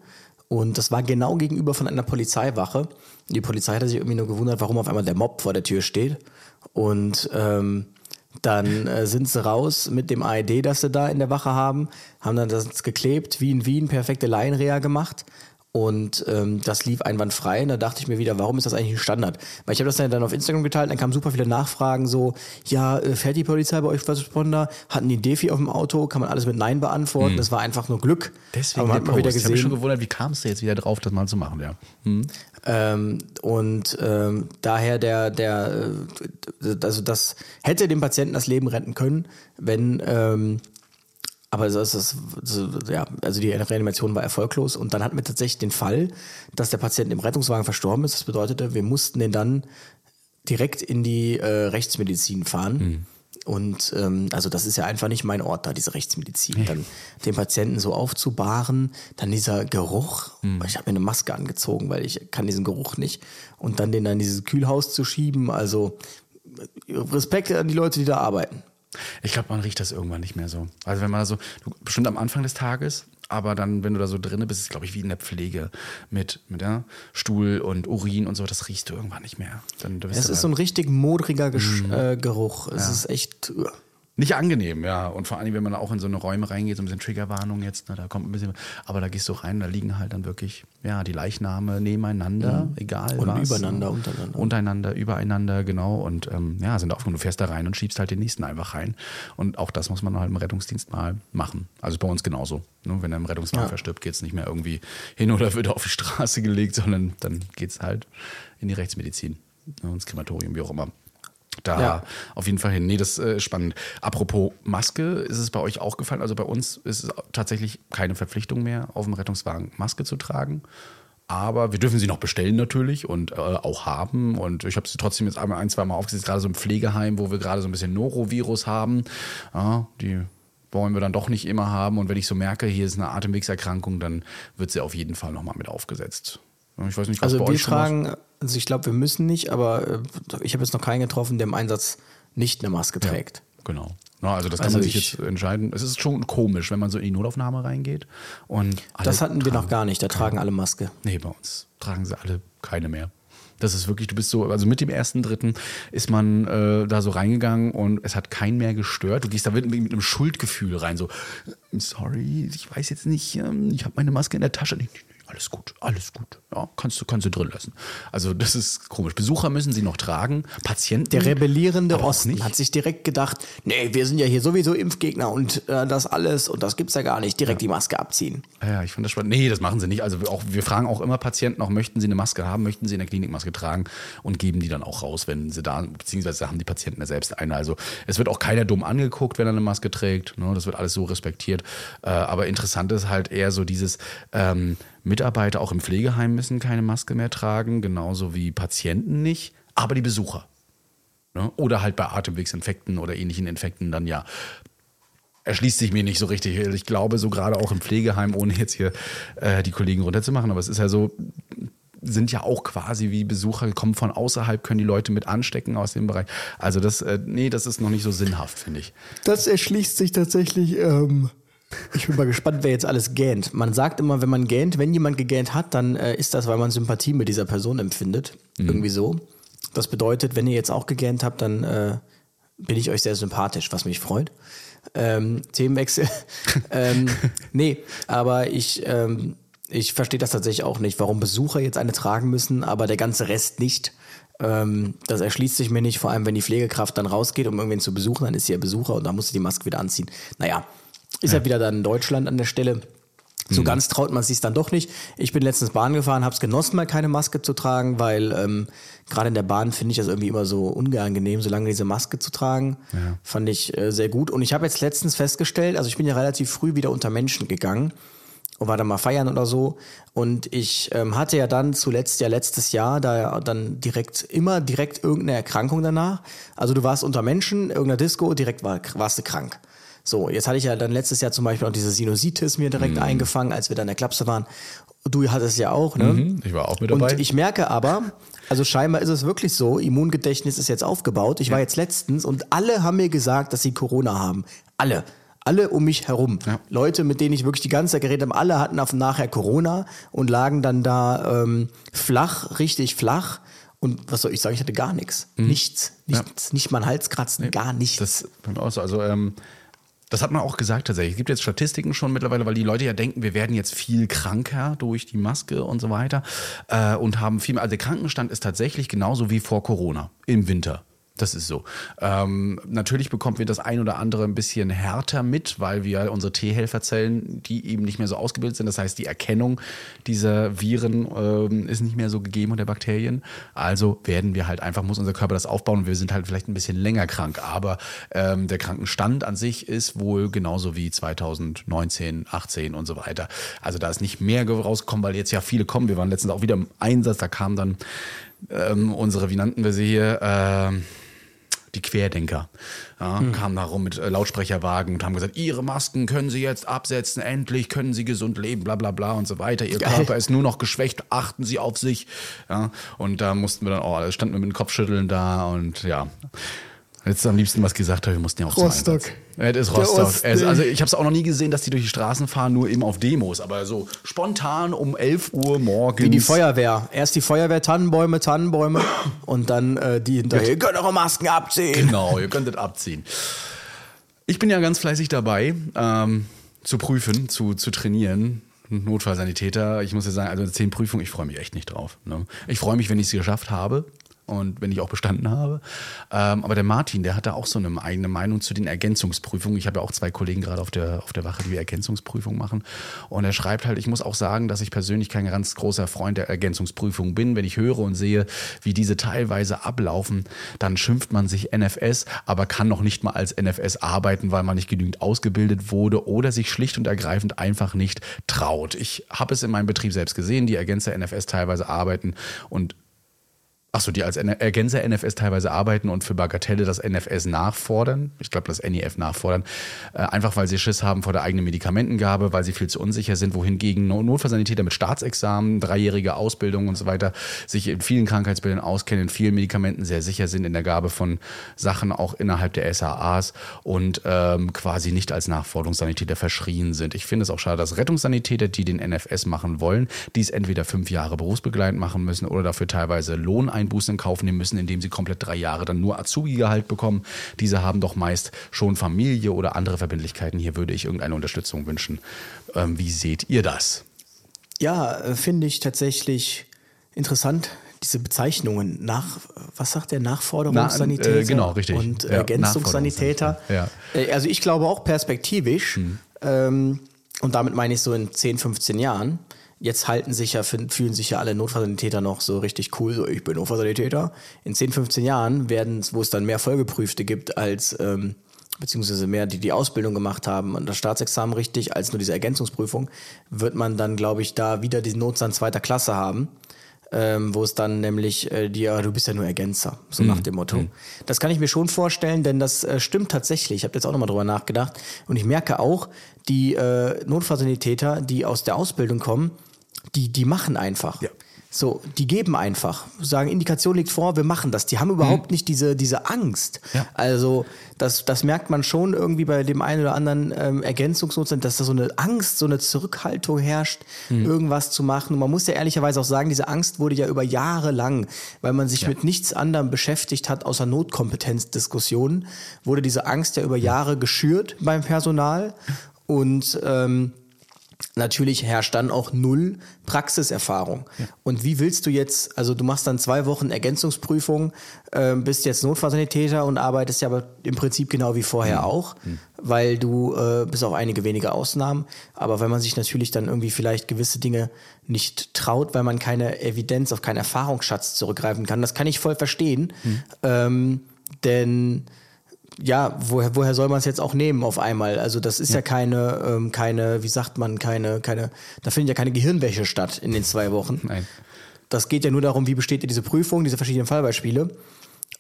und das war genau gegenüber von einer Polizeiwache. Die Polizei hatte sich irgendwie nur gewundert, warum auf einmal der Mob vor der Tür steht. Und ähm, dann äh, sind sie raus mit dem AED, das sie da in der Wache haben, haben dann das geklebt, wie in Wien, perfekte Laienreha gemacht. Und ähm, das lief einwandfrei. Und da dachte ich mir wieder, warum ist das eigentlich ein Standard? Weil ich habe das dann auf Instagram geteilt, dann kamen super viele Nachfragen, so, ja, äh, fährt die Polizei bei euch was Responder? Hatten die Defi auf dem Auto? Kann man alles mit Nein beantworten? Das war einfach nur Glück. Deswegen Aber man hat mal wieder Post. Ich habe mich schon gesehen. gewundert, wie kamst du jetzt wieder drauf, das mal zu machen, ja. Hm. Ähm, und ähm, daher der, der, äh, also das hätte dem Patienten das Leben retten können, wenn, ähm, aber das ist, so, ja, also die Reanimation war erfolglos und dann hatten wir tatsächlich den Fall, dass der Patient im Rettungswagen verstorben ist. Das bedeutete, wir mussten den dann direkt in die äh, Rechtsmedizin fahren. Und ähm, also das ist ja einfach nicht mein Ort da, diese Rechtsmedizin. Dann den Patienten so aufzubahren, dann dieser Geruch. Ich habe mir eine Maske angezogen, weil ich kann diesen Geruch nicht. Und dann den dann in dieses Kühlhaus zu schieben. Also äh, Respekt an die Leute, die da arbeiten. Ich glaube, man riecht das irgendwann nicht mehr so. Also wenn man da so, du, bestimmt am Anfang des Tages, aber dann, wenn du da so drinne bist, ist es, glaube ich, wie in der Pflege mit, mit ja, Stuhl und Urin und so, das riechst du irgendwann nicht mehr. Dann, Es ist so ein richtig modriger Gesch äh, Geruch. Es ist echt. äh, Nicht angenehm, ja. Und vor allem, wenn man auch in so eine Räume reingeht, so ein bisschen Triggerwarnung jetzt, ne, da kommt ein bisschen, aber da gehst du rein, da liegen halt dann wirklich, ja, die Leichname nebeneinander, egal Und was. übereinander, ne? untereinander. Untereinander, übereinander, genau. Und ähm, ja, sind aufgenommen. Du fährst da rein und schiebst halt den nächsten einfach rein. Und auch das muss man halt im Rettungsdienst mal machen. Also bei uns genauso. Ne? Wenn er im Rettungswagen Ja. verstirbt, geht's nicht mehr irgendwie hin oder wird er auf die Straße gelegt, sondern dann geht's halt in die Rechtsmedizin, ne, ins Krematorium, wie auch immer. Da Ja. auf jeden Fall hin. Nee, das äh, ist spannend. Apropos Maske, ist es bei euch auch gefallen? Also bei uns ist es tatsächlich keine Verpflichtung mehr, auf dem Rettungswagen Maske zu tragen. Aber wir dürfen sie noch bestellen natürlich und äh, auch haben. Und ich habe sie trotzdem jetzt einmal ein, zwei Mal aufgesetzt, gerade so im Pflegeheim, wo wir gerade so ein bisschen Norovirus haben. Ja, die wollen wir dann doch nicht immer haben. Und wenn ich so merke, hier ist eine Atemwegserkrankung, dann wird sie auf jeden Fall nochmal mit aufgesetzt. Ich weiß nicht, was Also bei wir euch tragen, also ich glaube, wir müssen nicht, aber äh, ich habe jetzt noch keinen getroffen, der im Einsatz nicht eine Maske trägt. Genau. Na, also das kann Also man sich ich- jetzt entscheiden. Es ist schon komisch, wenn man so in die Notaufnahme reingeht und Das hatten wir noch gar nicht, da tragen alle Maske. Nee, bei uns tragen sie alle keine mehr. Das ist wirklich, du bist so, also mit dem ersten Dritten ist man äh, da so reingegangen und es hat keinen mehr gestört. Du gehst da mit, mit einem Schuldgefühl rein, so, "I'm sorry, ich weiß jetzt nicht, ähm, ich habe meine Maske in der Tasche. Nee, alles gut, alles gut. Ja, kannst du, kannst du drin lassen. Also das ist komisch. Besucher müssen sie noch tragen, Patienten. Der rebellierende Osten hat sich direkt gedacht, nee, wir sind ja hier sowieso Impfgegner und äh, das alles und das gibt's ja gar nicht. Direkt die Maske abziehen. Ja, ich fand das spannend. Nee, das machen sie nicht. Also wir, auch, wir fragen auch immer Patienten, auch möchten sie eine Maske haben, möchten sie eine Klinikmaske tragen und geben die dann auch raus, wenn sie da, beziehungsweise haben die Patienten ja selbst eine. Also es wird auch keiner dumm angeguckt, wenn er eine Maske trägt. Ne? Das wird alles so respektiert. Äh, aber interessant ist halt eher so dieses, ähm, Mitarbeiter auch im Pflegeheim müssen keine Maske mehr tragen, genauso wie Patienten nicht, aber die Besucher. Ne? Oder halt bei Atemwegsinfekten oder ähnlichen Infekten dann ja erschließt sich mir nicht so richtig. Ich glaube, so gerade auch im Pflegeheim, ohne jetzt hier äh, die Kollegen runterzumachen, aber es ist ja so, sind ja auch quasi wie Besucher, kommen von außerhalb, können die Leute mit anstecken aus dem Bereich. Also das, äh, nee, das ist noch nicht so sinnhaft, finde ich. Das erschließt sich tatsächlich. Ähm, ich bin mal gespannt, wer jetzt alles gähnt. Man sagt immer, wenn man gähnt, wenn jemand gegähnt hat, dann äh, ist das, weil man Sympathie mit dieser Person empfindet. Irgendwie so. Das bedeutet, wenn ihr jetzt auch gegähnt habt, dann äh, bin ich euch sehr sympathisch, was mich freut. Ähm, Themenwechsel. ähm, nee, aber ich, ähm, ich verstehe das tatsächlich auch nicht, warum Besucher jetzt eine tragen müssen, aber der ganze Rest nicht. Ähm, das erschließt sich mir nicht, vor allem wenn die Pflegekraft dann rausgeht, um irgendwen zu besuchen, dann ist sie ja Besucher und dann muss sie die Maske wieder anziehen. Naja, ist ja, wieder dann in Deutschland an der Stelle. So ganz traut man sich dann doch nicht. Ich bin letztens Bahn gefahren, habe es genossen, mal keine Maske zu tragen, weil ähm, gerade in der Bahn finde ich das irgendwie immer so unangenehm, so lange diese Maske zu tragen. Fand ich äh, sehr gut. Und ich habe jetzt letztens festgestellt, also ich bin ja relativ früh wieder unter Menschen gegangen und war dann mal feiern oder so. Und ich ähm, hatte ja dann zuletzt ja letztes Jahr da ja dann direkt immer direkt irgendeine Erkrankung danach. Also du warst unter Menschen, irgendeiner Disco, direkt war, warst du krank. So, jetzt hatte ich ja dann letztes Jahr zum Beispiel auch diese Sinusitis mir direkt Mhm. eingefangen, als wir dann in der Klapse waren. Du hattest ja auch, ne? Mhm, ich war auch mit dabei. Und ich merke aber, also scheinbar ist es wirklich so, Immungedächtnis ist jetzt aufgebaut. Ich war jetzt letztens und alle haben mir gesagt, dass sie Corona haben. Alle. Alle um mich herum. Ja. Leute, mit denen ich wirklich die ganze Zeit geredet habe, alle hatten auf nachher Corona und lagen dann da ähm, flach, richtig flach. Und was soll ich sagen, ich hatte gar nichts. Nichts. Nichts. Nicht mal Halskratzen, gar nichts. Mhm. Das so. Also, ähm, das hat man auch gesagt tatsächlich. Es gibt jetzt Statistiken schon mittlerweile, weil die Leute ja denken, wir werden jetzt viel kranker durch die Maske und so weiter äh, und haben viel mehr. Also der Krankenstand ist tatsächlich genauso wie vor Corona im Winter. Das ist so. Ähm, natürlich bekommen wir das ein oder andere ein bisschen härter mit, weil wir unsere T-Helferzellen, die eben nicht mehr so ausgebildet sind, das heißt, die Erkennung dieser Viren ähm, ist nicht mehr so gegeben und der Bakterien. Also werden wir halt einfach, muss unser Körper das aufbauen wir sind halt vielleicht ein bisschen länger krank. Aber ähm, der Krankenstand an sich ist wohl genauso wie 2019, 18 und so weiter. Also da ist nicht mehr rausgekommen, weil jetzt ja viele kommen. Wir waren letztens auch wieder im Einsatz, da kamen dann ähm, unsere, wie nannten wir sie hier, ähm, die Querdenker ja, kamen da rum mit äh, Lautsprecherwagen und haben gesagt, ihre Masken können sie jetzt absetzen, endlich können sie gesund leben, bla bla bla und so weiter. Ihr Geil. Körper ist nur noch geschwächt, achten sie auf sich. Ja, und da mussten wir dann auch, alle standen wir mit dem Kopfschütteln da und ja. Jetzt am liebsten was gesagt habe, wir mussten ja auch Rostock. Es ist Rostock. Es, also ich habe es auch noch nie gesehen, dass die durch die Straßen fahren, nur eben auf Demos. Aber so spontan um 11 Uhr morgens. Wie die Feuerwehr. Erst die Feuerwehr, Tannenbäume, Tannenbäume und dann äh, die hinterher. Ihr könnt eure Masken abziehen. Genau, ihr könntet abziehen. Ich bin ja ganz fleißig dabei, ähm, zu prüfen, zu, zu trainieren. Notfallsanitäter, ich muss ja sagen, also zehn Prüfungen, ich freue mich echt nicht drauf. Ne? Ich freue mich, wenn ich es geschafft habe und wenn ich auch bestanden habe. Ähm, aber der Martin, der hat da auch so eine eigene Meinung zu den Ergänzungsprüfungen. Ich habe ja auch zwei Kollegen gerade auf der, auf der Wache, die Ergänzungsprüfung machen. Und er schreibt halt, ich muss auch sagen, dass ich persönlich kein ganz großer Freund der Ergänzungsprüfung bin. Wenn ich höre und sehe, wie diese teilweise ablaufen, dann schimpft man sich NFS, aber kann noch nicht mal als NFS arbeiten, weil man nicht genügend ausgebildet wurde oder sich schlicht und ergreifend einfach nicht traut. Ich habe es in meinem Betrieb selbst gesehen, die Ergänzer NFS teilweise arbeiten und Achso, die als N- Ergänzer NFS teilweise arbeiten und für Bagatelle das NFS nachfordern. Ich glaube, das NEF nachfordern. Äh, einfach weil sie Schiss haben vor der eigenen Medikamentengabe, weil sie viel zu unsicher sind, wohingegen No- Notfallsanitäter mit Staatsexamen, dreijährige Ausbildung und so weiter sich in vielen Krankheitsbildern auskennen, in vielen Medikamenten sehr sicher sind in der Gabe von Sachen auch innerhalb der SAAs und ähm, quasi nicht als Nachforderungssanitäter verschrien sind. Ich finde es auch schade, dass Rettungssanitäter, die den NFS machen wollen, dies entweder fünf Jahre berufsbegleitend machen müssen oder dafür teilweise Lohneinbußen in Kauf nehmen müssen, indem sie komplett drei Jahre dann nur Azubi-Gehalt bekommen. Diese haben doch meist schon Familie oder andere Verbindlichkeiten. Hier würde ich irgendeine Unterstützung wünschen. Ähm, wie seht ihr das? Ja, äh, finde ich tatsächlich interessant, diese Bezeichnungen. Nach, was sagt der Nachforderungssanitäter? Na, äh, genau, richtig. Und Ja, Ergänzungssanitäter. Äh, Also ich glaube auch perspektivisch, Hm. ähm, und damit meine ich so in 10, 15 Jahren, jetzt halten sich ja, fühlen sich ja alle Notfallsanitäter noch so richtig cool, so ich bin Notfallsanitäter. In 10, 15 Jahren werden es, wo es dann mehr Vollgeprüfte gibt als ähm, beziehungsweise mehr, die die Ausbildung gemacht haben und das Staatsexamen richtig, als nur diese Ergänzungsprüfung, wird man dann, glaube ich, da wieder diesen Notstand zweiter Klasse haben, ähm, wo es dann nämlich äh, die, ja, du bist ja nur Ergänzer, so nach dem Motto. Das kann ich mir schon vorstellen, denn das äh, stimmt tatsächlich. Ich habe jetzt auch nochmal drüber nachgedacht und ich merke auch, die äh, Notfallsanitäter, die aus der Ausbildung kommen, die, die machen einfach. Ja. So, die geben einfach, sagen, Indikation liegt vor, wir machen das. Die haben überhaupt nicht diese, diese Angst. Ja. Also, das, das merkt man schon irgendwie bei dem einen oder anderen ähm, Ergänzungsnotstand, dass da so eine Angst, so eine Zurückhaltung herrscht, irgendwas zu machen. Und man muss ja ehrlicherweise auch sagen, diese Angst wurde ja über Jahre lang, weil man sich mit nichts anderem beschäftigt hat, außer Notkompetenzdiskussionen, wurde diese Angst ja über Jahre geschürt beim Personal. Und ähm, natürlich herrscht dann auch null Praxiserfahrung. Und wie willst du jetzt, also du machst dann zwei Wochen Ergänzungsprüfung, äh, bist jetzt Notfallsanitäter und arbeitest ja aber im Prinzip genau wie vorher auch, weil du äh, bis auf einige wenige Ausnahmen, aber wenn man sich natürlich dann irgendwie vielleicht gewisse Dinge nicht traut, weil man keine Evidenz auf keinen Erfahrungsschatz zurückgreifen kann, das kann ich voll verstehen, ähm, denn ja, woher, woher soll man es jetzt auch nehmen auf einmal? Also das ist ja, keine, ähm, keine, wie sagt man, keine, keine, da findet ja keine Gehirnwäsche statt in den zwei Wochen. Nein. Das geht ja nur darum, wie besteht diese Prüfung, diese verschiedenen Fallbeispiele.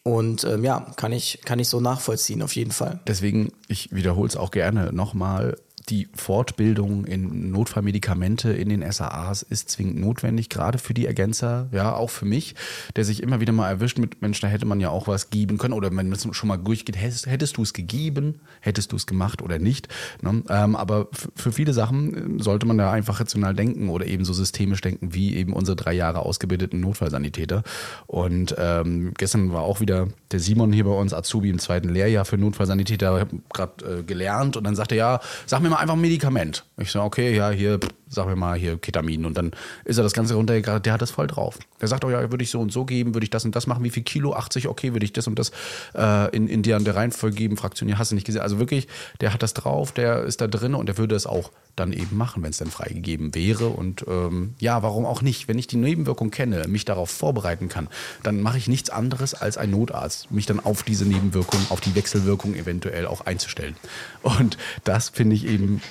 Und ähm, ja, kann ich, kann ich so nachvollziehen, auf jeden Fall. Deswegen, ich wiederhole es auch gerne nochmal, die Fortbildung in Notfallmedikamente in den SAAs ist zwingend notwendig, gerade für die Ergänzer, ja, auch für mich, der sich immer wieder mal erwischt mit, Mensch, da hätte man ja auch was geben können oder wenn es schon mal durchgeht, hättest, du es gegeben, hättest du es gemacht oder nicht. Ne? Ähm, aber für viele Sachen äh, sollte man da einfach rational denken oder eben so systemisch denken, wie eben unsere drei Jahre ausgebildeten Notfallsanitäter. Und ähm, gestern war auch wieder der Simon hier bei uns, Azubi im zweiten Lehrjahr für Notfallsanitäter, gerade äh, gelernt und dann sagte er, ja, sag mir mal einfach ein Medikament. Ich so, okay, ja, hier, sag mir mal hier Ketamin. Und dann ist er das Ganze runtergegangen, der hat das voll drauf. Der sagt, oh ja, würde ich so und so geben, würde ich das und das machen, wie viel Kilo, 80, okay, würde ich das und das äh, in, in der, in der Reihenfolge geben, fraktionieren, hast du nicht gesehen. Also wirklich, der hat das drauf, der ist da drin und der würde es auch dann eben machen, wenn es dann freigegeben wäre. Und ähm, ja, warum auch nicht? Wenn ich die Nebenwirkung kenne, mich darauf vorbereiten kann, dann mache ich nichts anderes als ein Notarzt, mich dann auf diese Nebenwirkung, auf die Wechselwirkung eventuell auch einzustellen. Und das finde ich eben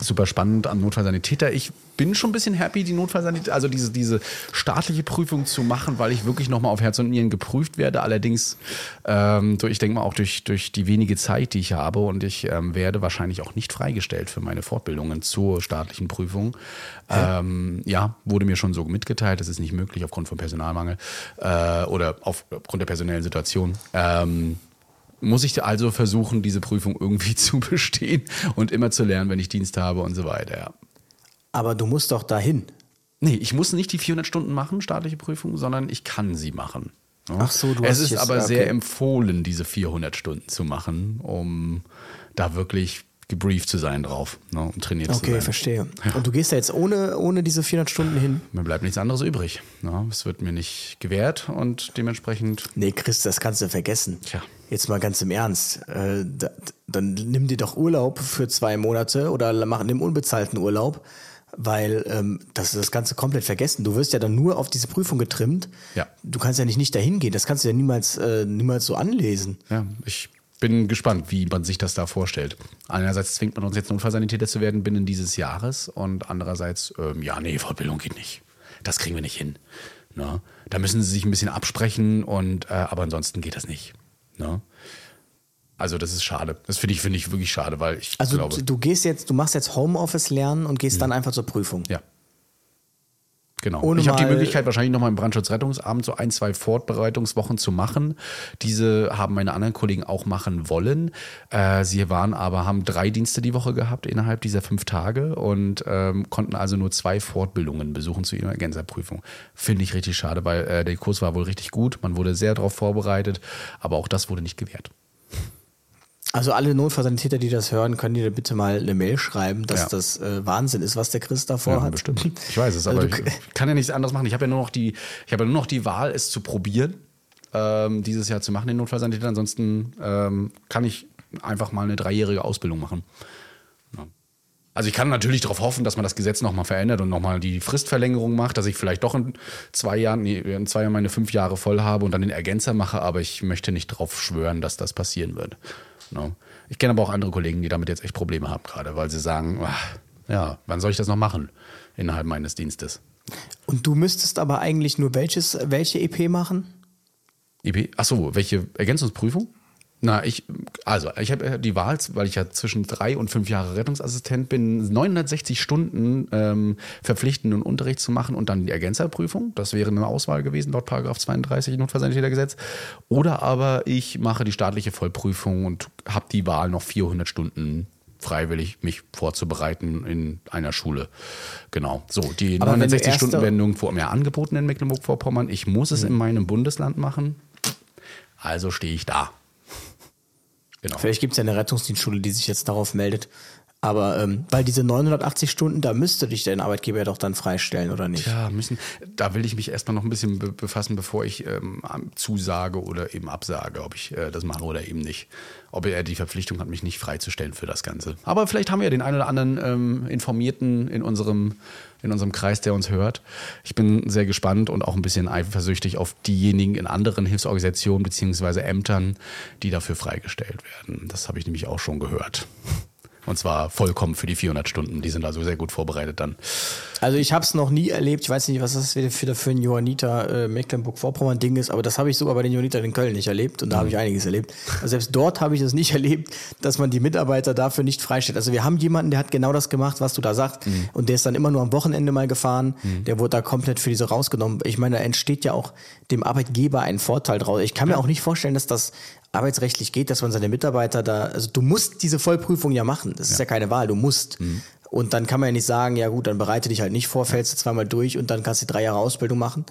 super spannend am Notfallsanitäter. Ich bin schon ein bisschen happy, die Notfallsanitäter, also diese, diese staatliche Prüfung zu machen, weil ich wirklich nochmal auf Herz und Nieren geprüft werde. Allerdings, ähm, ich denke mal auch durch, durch die wenige Zeit, die ich habe und ich ähm, werde wahrscheinlich auch nicht freigestellt für meine Fortbildungen zur staatlichen Prüfung. Ähm, ja, wurde mir schon so mitgeteilt, das ist nicht möglich aufgrund von Personalmangel äh, oder auf, aufgrund der personellen Situation. Ähm, muss ich also versuchen, diese Prüfung irgendwie zu bestehen und immer zu lernen, wenn ich Dienst habe und so weiter. Ja. Aber du musst doch dahin. Nee, ich muss nicht die 400 Stunden machen, staatliche Prüfung, sondern ich kann sie machen. Ja. Ach so, du Es hast ist aber okay. sehr empfohlen, diese 400 Stunden zu machen, um da wirklich gebrieft zu sein drauf ne, und trainiert zu Okay, sein. verstehe. Und du gehst da jetzt ohne, ohne diese 400 Stunden hin? Mir bleibt nichts anderes übrig. Ne. Es wird mir nicht gewährt und dementsprechend Nee, Chris, das kannst du vergessen. Tja. Jetzt mal ganz im Ernst. Äh, da, dann nimm dir doch Urlaub für zwei Monate oder mach nimm unbezahlten Urlaub, weil ähm, das ist das Ganze komplett vergessen. Du wirst ja dann nur auf diese Prüfung getrimmt. Ja. Du kannst ja nicht nicht dahin gehen. Das kannst du ja niemals, äh, niemals so anlesen. Ja, ich bin gespannt, wie man sich das da vorstellt. Einerseits zwingt man uns jetzt Notfallsanitäter zu werden binnen dieses Jahres und andererseits, ähm, ja, nee, Fortbildung geht nicht. Das kriegen wir nicht hin. Ne? Da müssen sie sich ein bisschen absprechen und äh, aber ansonsten geht das nicht. Ne? Also das ist schade. Das finde ich, finde ich wirklich schade, weil ich Also glaube. du, du gehst jetzt, du machst jetzt Homeoffice lernen und gehst dann einfach zur Prüfung. ja. Genau. Ohne ich habe die Möglichkeit, wahrscheinlich nochmal im Brandschutzrettungsabend so ein, zwei Vorbereitungswochen zu machen. Diese haben meine anderen Kollegen auch machen wollen. Äh, sie waren aber, haben drei Dienste die Woche gehabt innerhalb dieser fünf Tage und ähm, konnten also nur zwei Fortbildungen besuchen zu ihrer Ergänzerprüfung. Finde ich richtig schade, weil äh, der Kurs war wohl richtig gut. Man wurde sehr darauf vorbereitet, aber auch das wurde nicht gewährt. Also alle Notfallsanitäter, die das hören, können dir bitte mal eine Mail schreiben, dass Ja. das äh, Wahnsinn ist, was der Chris davor Ja, hat. bestimmt. Ich weiß es, Also aber du- ich kann ja nichts anderes machen. Ich habe ja nur noch die, ich habe ja nur noch die Wahl, es zu probieren, ähm, dieses Jahr zu machen, den Notfallsanitäter. Ansonsten ähm, kann ich einfach mal eine dreijährige Ausbildung machen. Ja. Also ich kann natürlich darauf hoffen, dass man das Gesetz nochmal verändert und nochmal die Fristverlängerung macht, dass ich vielleicht doch in zwei Jahren, nee, in zwei Jahren meine fünf Jahre voll habe und dann den Ergänzer mache, aber ich möchte nicht darauf schwören, dass das passieren wird. No. Ich kenne aber auch andere Kollegen, die damit jetzt echt Probleme haben gerade, weil sie sagen, ach, ja, wann soll ich das noch machen innerhalb meines Dienstes? Und du müsstest aber eigentlich nur welches, welche EP machen? EP? Achso, welche Ergänzungsprüfung? Na, ich, also, ich habe die Wahl, weil ich ja zwischen drei und fünf Jahre Rettungsassistent bin, 960 Stunden ähm, verpflichtenden Unterricht zu machen und dann die Ergänzerprüfung. Das wäre eine Auswahl gewesen, laut Paragraph 32 Notfallsanitätergesetz. Oder aber ich mache die staatliche Vollprüfung und habe die Wahl, noch 400 Stunden freiwillig mich vorzubereiten in einer Schule. Genau. So, die Aber wenn du 960 Stunden erste- werden nirgendwo mehr angeboten in Mecklenburg-Vorpommern. Ich muss es in meinem Bundesland machen. Also stehe ich da. Genau. Vielleicht gibt es ja eine Rettungsdienstschule, die sich jetzt darauf meldet. Aber ähm, weil diese 980 Stunden, da müsste dich dein Arbeitgeber ja doch dann freistellen, oder nicht? Ja, müssen. Da will ich mich erstmal noch ein bisschen be befassen, bevor ich ähm, zusage oder eben absage, ob ich äh, das mache oder eben nicht. Ob er die Verpflichtung hat, mich nicht freizustellen für das Ganze. Aber vielleicht haben wir ja den einen oder anderen ähm, Informierten in unserem, in unserem Kreis, der uns hört. Ich bin sehr gespannt und auch ein bisschen eifersüchtig auf diejenigen in anderen Hilfsorganisationen beziehungsweise Ämtern, die dafür freigestellt werden. Das habe ich nämlich auch schon gehört. Und zwar vollkommen für die 400 Stunden. Die sind also sehr gut vorbereitet dann. Also ich habe es noch nie erlebt. Ich weiß nicht, was das wieder für, ein Johanniter äh, Mecklenburg-Vorpommern-Ding ist, aber das habe ich sogar bei den Johannitern in Köln nicht erlebt und da habe ich einiges erlebt. Also selbst dort habe ich es nicht erlebt, dass man die Mitarbeiter dafür nicht freistellt. Also wir haben jemanden, der hat genau das gemacht, was du da sagst und der ist dann immer nur am Wochenende mal gefahren. Der wurde da komplett für diese rausgenommen. Ich meine, da entsteht ja auch dem Arbeitgeber ein Vorteil draus. Ich kann mir auch nicht vorstellen, dass das arbeitsrechtlich geht, dass man seine Mitarbeiter da, also du musst diese Vollprüfung ja machen. Das ist ja keine Wahl, du musst. Und dann kann man ja nicht sagen, ja gut, dann bereite dich halt nicht vor, fällst du zweimal durch und dann kannst du drei Jahre Ausbildung machen.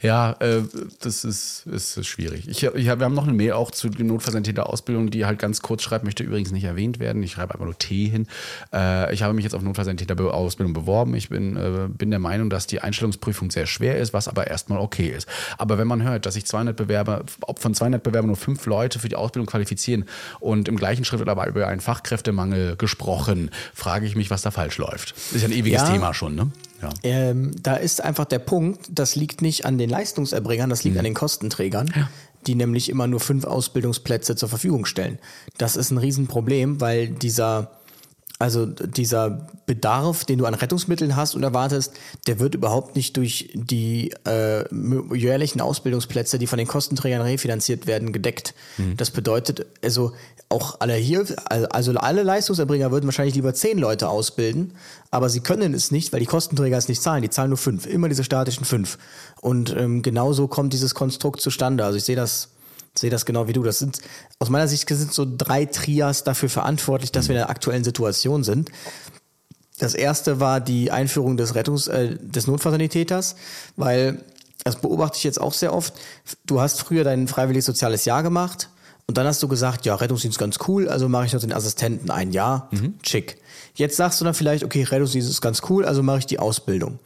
Ja, äh, das ist, ist, schwierig. Ich, ich, wir haben noch eine Mail auch zu notversandierter Ausbildung, die halt ganz kurz schreibt, möchte übrigens nicht erwähnt werden. Ich schreibe einfach nur T hin. Äh, ich habe mich jetzt auf notversandierter Ausbildung beworben. Ich bin, äh, bin der Meinung, dass die Einstellungsprüfung sehr schwer ist, was aber erstmal okay ist. Aber wenn man hört, dass sich 200 Bewerber, ob von 200 Bewerbern nur fünf Leute für die Ausbildung qualifizieren und im gleichen Schritt wird aber über einen Fachkräftemangel gesprochen, frage ich mich, was da falsch läuft. Das ist ja ein ewiges Ja. Thema schon, ne? Ja. Ähm, da ist einfach der Punkt, das liegt nicht an den Leistungserbringern, das liegt an den Kostenträgern, die nämlich immer nur fünf Ausbildungsplätze zur Verfügung stellen. Das ist ein Riesenproblem, weil dieser, also dieser Bedarf, den du an Rettungsmitteln hast und erwartest, der wird überhaupt nicht durch die äh, jährlichen Ausbildungsplätze, die von den Kostenträgern refinanziert werden, gedeckt. Das bedeutet, also auch alle hier, also alle Leistungserbringer würden wahrscheinlich lieber zehn Leute ausbilden, aber sie können es nicht, weil die Kostenträger es nicht zahlen. Die zahlen nur fünf, immer diese statischen fünf. Und ähm, genauso kommt dieses Konstrukt zustande. Also ich sehe das, sehe das genau wie du. Das sind aus meiner Sicht sind so drei Trias dafür verantwortlich, dass wir in der aktuellen Situation sind. Das erste war die Einführung des Rettungs, äh, des Notfallsanitäters, weil das beobachte ich jetzt auch sehr oft. Du hast früher dein freiwilliges soziales Jahr gemacht und dann hast du gesagt, ja, Rettungsdienst ganz cool, also mache ich noch den Assistenten ein Jahr, schick. Jetzt sagst du dann vielleicht, okay, Rettungsdienst ist ganz cool, also mache ich die Ausbildung.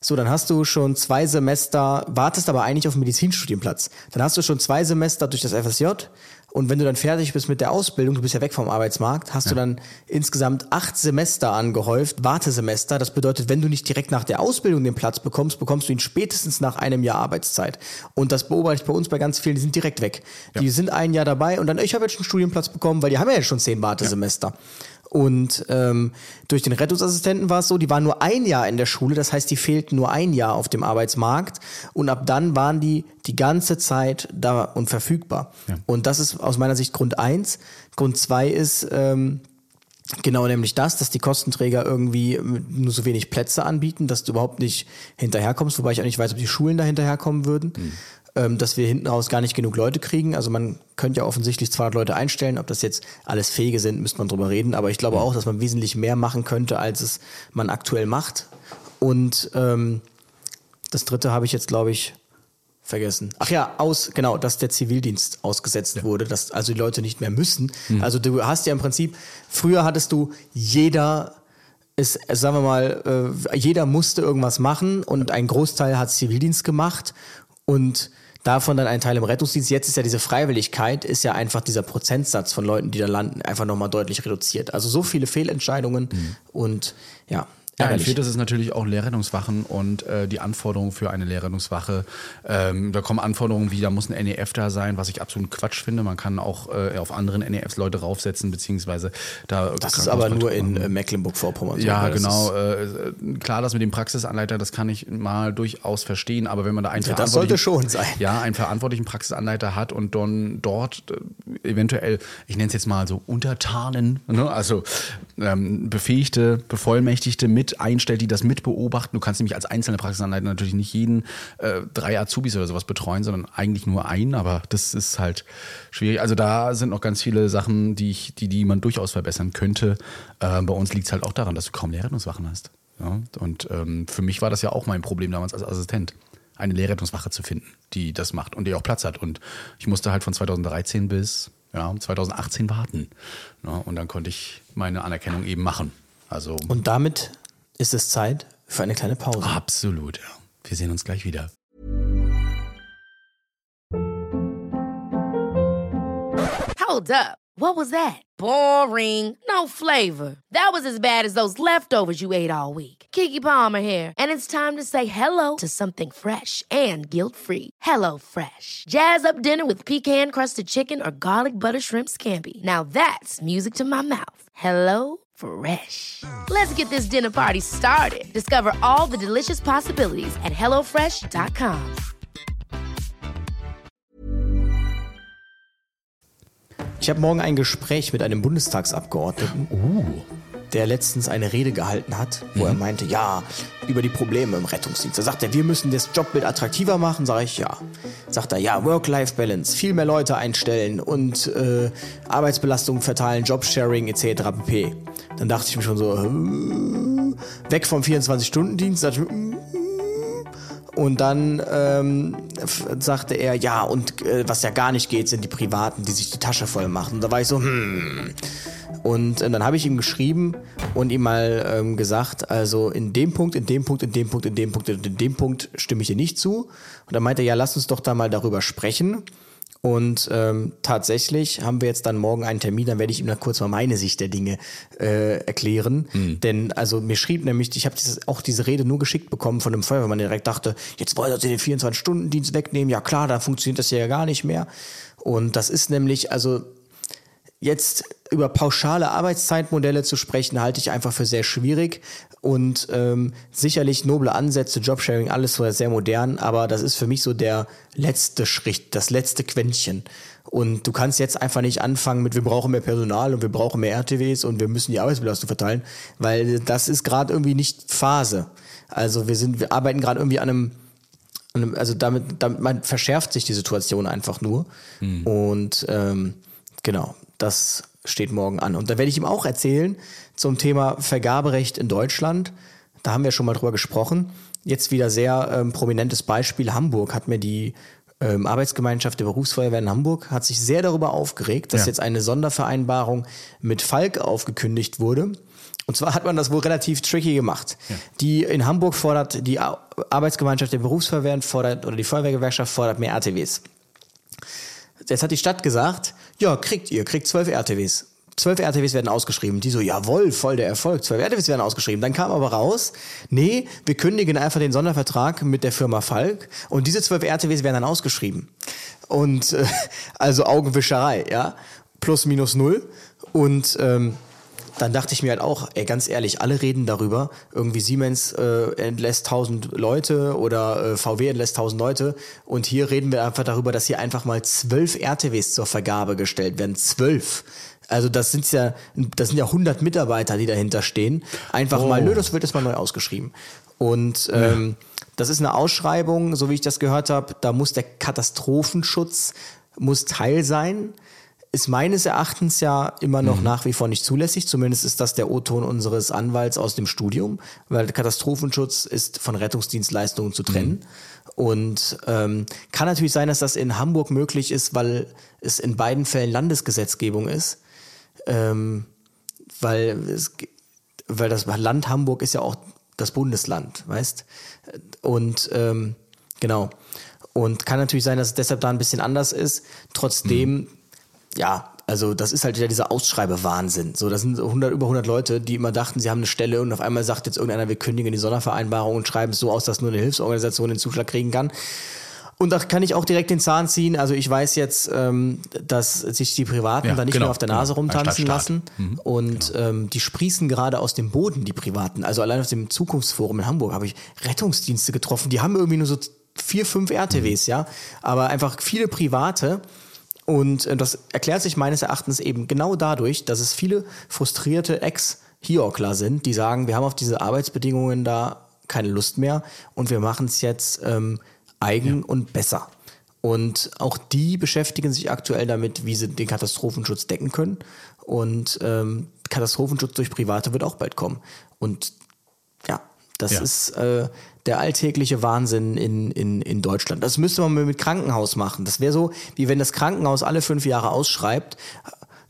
So, dann hast du schon zwei Semester, wartest aber eigentlich auf einen Medizinstudienplatz. Dann hast du schon zwei Semester durch das FSJ und wenn du dann fertig bist mit der Ausbildung, du bist ja weg vom Arbeitsmarkt, hast du dann insgesamt acht Semester angehäuft, Wartesemester. Das bedeutet, wenn du nicht direkt nach der Ausbildung den Platz bekommst, bekommst du ihn spätestens nach einem Jahr Arbeitszeit. Und das beobachte ich bei uns bei ganz vielen, die sind direkt weg. Die sind ein Jahr dabei und dann, ich habe jetzt schon einen Studienplatz bekommen, weil die haben ja jetzt schon zehn Wartesemester. Und ähm, durch den Rettungsassistenten war es so, die waren nur ein Jahr in der Schule, das heißt, die fehlten nur ein Jahr auf dem Arbeitsmarkt und ab dann waren die die ganze Zeit da und verfügbar. Und das ist aus meiner Sicht Grund eins. Grund zwei ist ähm, genau nämlich das, dass die Kostenträger irgendwie nur so wenig Plätze anbieten, dass du überhaupt nicht hinterherkommst, wobei ich auch nicht weiß, ob die Schulen da hinterherkommen würden. Ähm, dass wir hinten raus gar nicht genug Leute kriegen. Also man könnte ja offensichtlich 200 Leute einstellen. Ob das jetzt alles Fähige sind, müsste man drüber reden. Aber ich glaube auch, dass man wesentlich mehr machen könnte, als es man aktuell macht. Und ähm, das dritte habe ich jetzt, glaube ich, vergessen. Ach ja, aus, genau, dass der Zivildienst ausgesetzt wurde, dass also die Leute nicht mehr müssen. Also du hast ja im Prinzip, früher hattest du jeder ist, sagen wir mal, äh, jeder musste irgendwas machen und ein Großteil hat Zivildienst gemacht und davon dann ein Teil im Rettungsdienst. Jetzt ist ja diese Freiwilligkeit, ist ja einfach dieser Prozentsatz von Leuten, die da landen, einfach nochmal deutlich reduziert. Also so viele Fehlentscheidungen und ja, Ja, ärgerlich. empfiehlt es natürlich auch Lehrrettungswachen und äh, die Anforderungen für eine Lehrrettungswache. Ähm, da kommen Anforderungen wie, da muss ein NEF da sein, was ich absolut Quatsch finde. Man kann auch äh, auf anderen NEFs Leute raufsetzen, beziehungsweise da. Das ist aber nur in äh, Mecklenburg-Vorpommern. Ja, das genau. ist- Äh, klar, das mit dem Praxisanleiter, das kann ich mal durchaus verstehen, aber wenn man da einen Ja, das sollte verantwortlichen- schon sein. Ja, einen verantwortlichen Praxisanleiter hat und dann dort äh, eventuell, ich nenne es jetzt mal so Untertanen, ne? also ähm, befähigte, Bevollmächtigte mit einstellt, die das mit beobachten. Du kannst nämlich als einzelne Praxisanleiter natürlich nicht jeden äh, drei Azubis oder sowas betreuen, sondern eigentlich nur einen, aber das ist halt schwierig. Also da sind noch ganz viele Sachen, die, ich, die, die man durchaus verbessern könnte. Äh, bei uns liegt es halt auch daran, dass du kaum Lehrrettungswachen hast. Ja? Und ähm, für mich war das ja auch mein Problem damals als Assistent eine Lehrrettungswache zu finden, die das macht und die auch Platz hat. Und ich musste halt von 2013 bis ja, 2018 warten. Ja, und dann konnte ich meine Anerkennung eben machen. Also Und damit ist es Zeit für eine kleine Pause. absolut, ja. Wir sehen uns gleich wieder. Hold up. What was that? Boring. No flavor. That was as bad as those leftovers you ate all week. Kiki Palmer here, and it's time to say hello to something fresh and guilt-free. Hello Fresh. Jazz up dinner with pecan-crusted chicken or garlic butter shrimp scampi. Now that's music to my mouth. Hello Fresh. Let's get this dinner party started. Discover all the delicious possibilities at hellofresh.com. Ich habe morgen ein Gespräch mit einem Bundestagsabgeordneten, der letztens eine Rede gehalten hat, wo er meinte, ja, über die Probleme im Rettungsdienst. Da sagt er, wir müssen das Jobbild attraktiver machen. Sage ich, ja. Sagt er, ja, Work-Life-Balance, viel mehr Leute einstellen und äh, Arbeitsbelastung verteilen, Jobsharing etc. pp. Dann dachte ich mir schon so, äh, weg vom 24-Stunden-Dienst. Dachte ich, mir, und dann ähm, sagte er, ja, und äh, was ja gar nicht geht, sind die Privaten, die sich die Tasche voll machen. Und da war ich so, hm. Und äh, dann habe ich ihm geschrieben und ihm mal ähm, gesagt, also in dem Punkt, in dem Punkt, in dem Punkt, in dem Punkt, in dem Punkt stimme ich dir nicht zu. Und dann meinte er, ja, lass uns doch da mal darüber sprechen. Und ähm, tatsächlich haben wir jetzt dann morgen einen Termin, dann werde ich ihm dann kurz mal meine Sicht der Dinge äh, erklären. Denn also mir schrieb nämlich, ich habe auch diese Rede nur geschickt bekommen von einem Feuerwehrmann, der direkt dachte, jetzt wollen sie den 24-Stunden-Dienst wegnehmen. Ja klar, dann funktioniert das ja gar nicht mehr. Und das ist nämlich, also jetzt über pauschale Arbeitszeitmodelle zu sprechen, halte ich einfach für sehr schwierig. Und ähm, sicherlich noble Ansätze, Jobsharing, alles so sehr modern, aber das ist für mich so der letzte Schritt, das letzte Quäntchen. Und du kannst jetzt einfach nicht anfangen mit, wir brauchen mehr Personal und wir brauchen mehr RTWs und wir müssen die Arbeitsbelastung verteilen, weil das ist gerade irgendwie nicht Phase. Also wir sind, wir arbeiten gerade irgendwie an einem, also damit, damit man verschärft sich die Situation einfach nur. Und ähm, genau, das steht morgen an. Und da werde ich ihm auch erzählen zum Thema Vergaberecht in Deutschland. Da haben wir schon mal drüber gesprochen. Jetzt wieder sehr ähm, prominentes Beispiel. Hamburg hat mir die ähm, Arbeitsgemeinschaft der Berufsfeuerwehr in Hamburg hat sich sehr darüber aufgeregt, dass Ja. jetzt eine Sondervereinbarung mit Falk aufgekündigt wurde. Und zwar hat man das wohl relativ tricky gemacht. Die in Hamburg fordert, die Ar- Arbeitsgemeinschaft der Berufsfeuerwehren fordert, oder die Feuerwehrgewerkschaft fordert mehr RTWs. Jetzt hat die Stadt gesagt, ja, kriegt ihr, kriegt zwölf RTWs. Zwölf RTWs werden ausgeschrieben. Die so, jawohl, voll der Erfolg. Zwölf RTWs werden ausgeschrieben. Dann kam aber raus, nee, wir kündigen einfach den Sondervertrag mit der Firma Falk und diese zwölf RTWs werden dann ausgeschrieben. Und äh, also Augenwischerei, ja. Plus minus null. Und ähm, dann dachte ich mir halt auch, ey, ganz ehrlich, alle reden darüber. Irgendwie Siemens äh, entlässt 1000 Leute oder äh, VW entlässt 1000 Leute. Und hier reden wir einfach darüber, dass hier einfach mal zwölf RTWs zur Vergabe gestellt werden. Zwölf. Also das sind ja, das sind ja 100 Mitarbeiter, die dahinter stehen. Einfach mal, nö, das wird jetzt mal neu ausgeschrieben. Und ähm, das ist eine Ausschreibung, so wie ich das gehört habe. Da muss der Katastrophenschutz muss Teil sein ist meines Erachtens ja immer noch nach wie vor nicht zulässig. Zumindest ist das der O-Ton unseres Anwalts aus dem Studium, weil Katastrophenschutz ist von Rettungsdienstleistungen zu trennen. Und ähm, kann natürlich sein, dass das in Hamburg möglich ist, weil es in beiden Fällen Landesgesetzgebung ist. Ähm, weil, es, weil das Land Hamburg ist ja auch das Bundesland, weißt? Und ähm, genau. Und kann natürlich sein, dass es deshalb da ein bisschen anders ist. Trotzdem, ja, also das ist halt wieder dieser Ausschreibewahnsinn. So, das sind 100, über 100 Leute, die immer dachten, sie haben eine Stelle und auf einmal sagt jetzt irgendeiner, wir kündigen die Sondervereinbarung und schreiben es so aus, dass nur eine Hilfsorganisation den Zuschlag kriegen kann. Und da kann ich auch direkt den Zahn ziehen. Also ich weiß jetzt, ähm, dass sich die Privaten Ja, da nicht genau, mehr auf der Nase genau. rumtanzen lassen. Staat. Und ähm, die sprießen gerade aus dem Boden, die Privaten. Also allein auf dem Zukunftsforum in Hamburg habe ich Rettungsdienste getroffen. Die haben irgendwie nur so vier, fünf RTWs, ja. Aber einfach viele Private. Und äh, das erklärt sich meines Erachtens eben genau dadurch, dass es viele frustrierte Ex-Hiokler sind, die sagen, wir haben auf diese Arbeitsbedingungen da keine Lust mehr und wir machen es jetzt ähm, eigen und besser. Und auch die beschäftigen sich aktuell damit, wie sie den Katastrophenschutz decken können. Und ähm, Katastrophenschutz durch Private wird auch bald kommen. Und ja, das Ja. ist äh, der alltägliche Wahnsinn in, in, in Deutschland. Das müsste man mit Krankenhaus machen. Das wäre so, wie wenn das Krankenhaus alle fünf Jahre ausschreibt.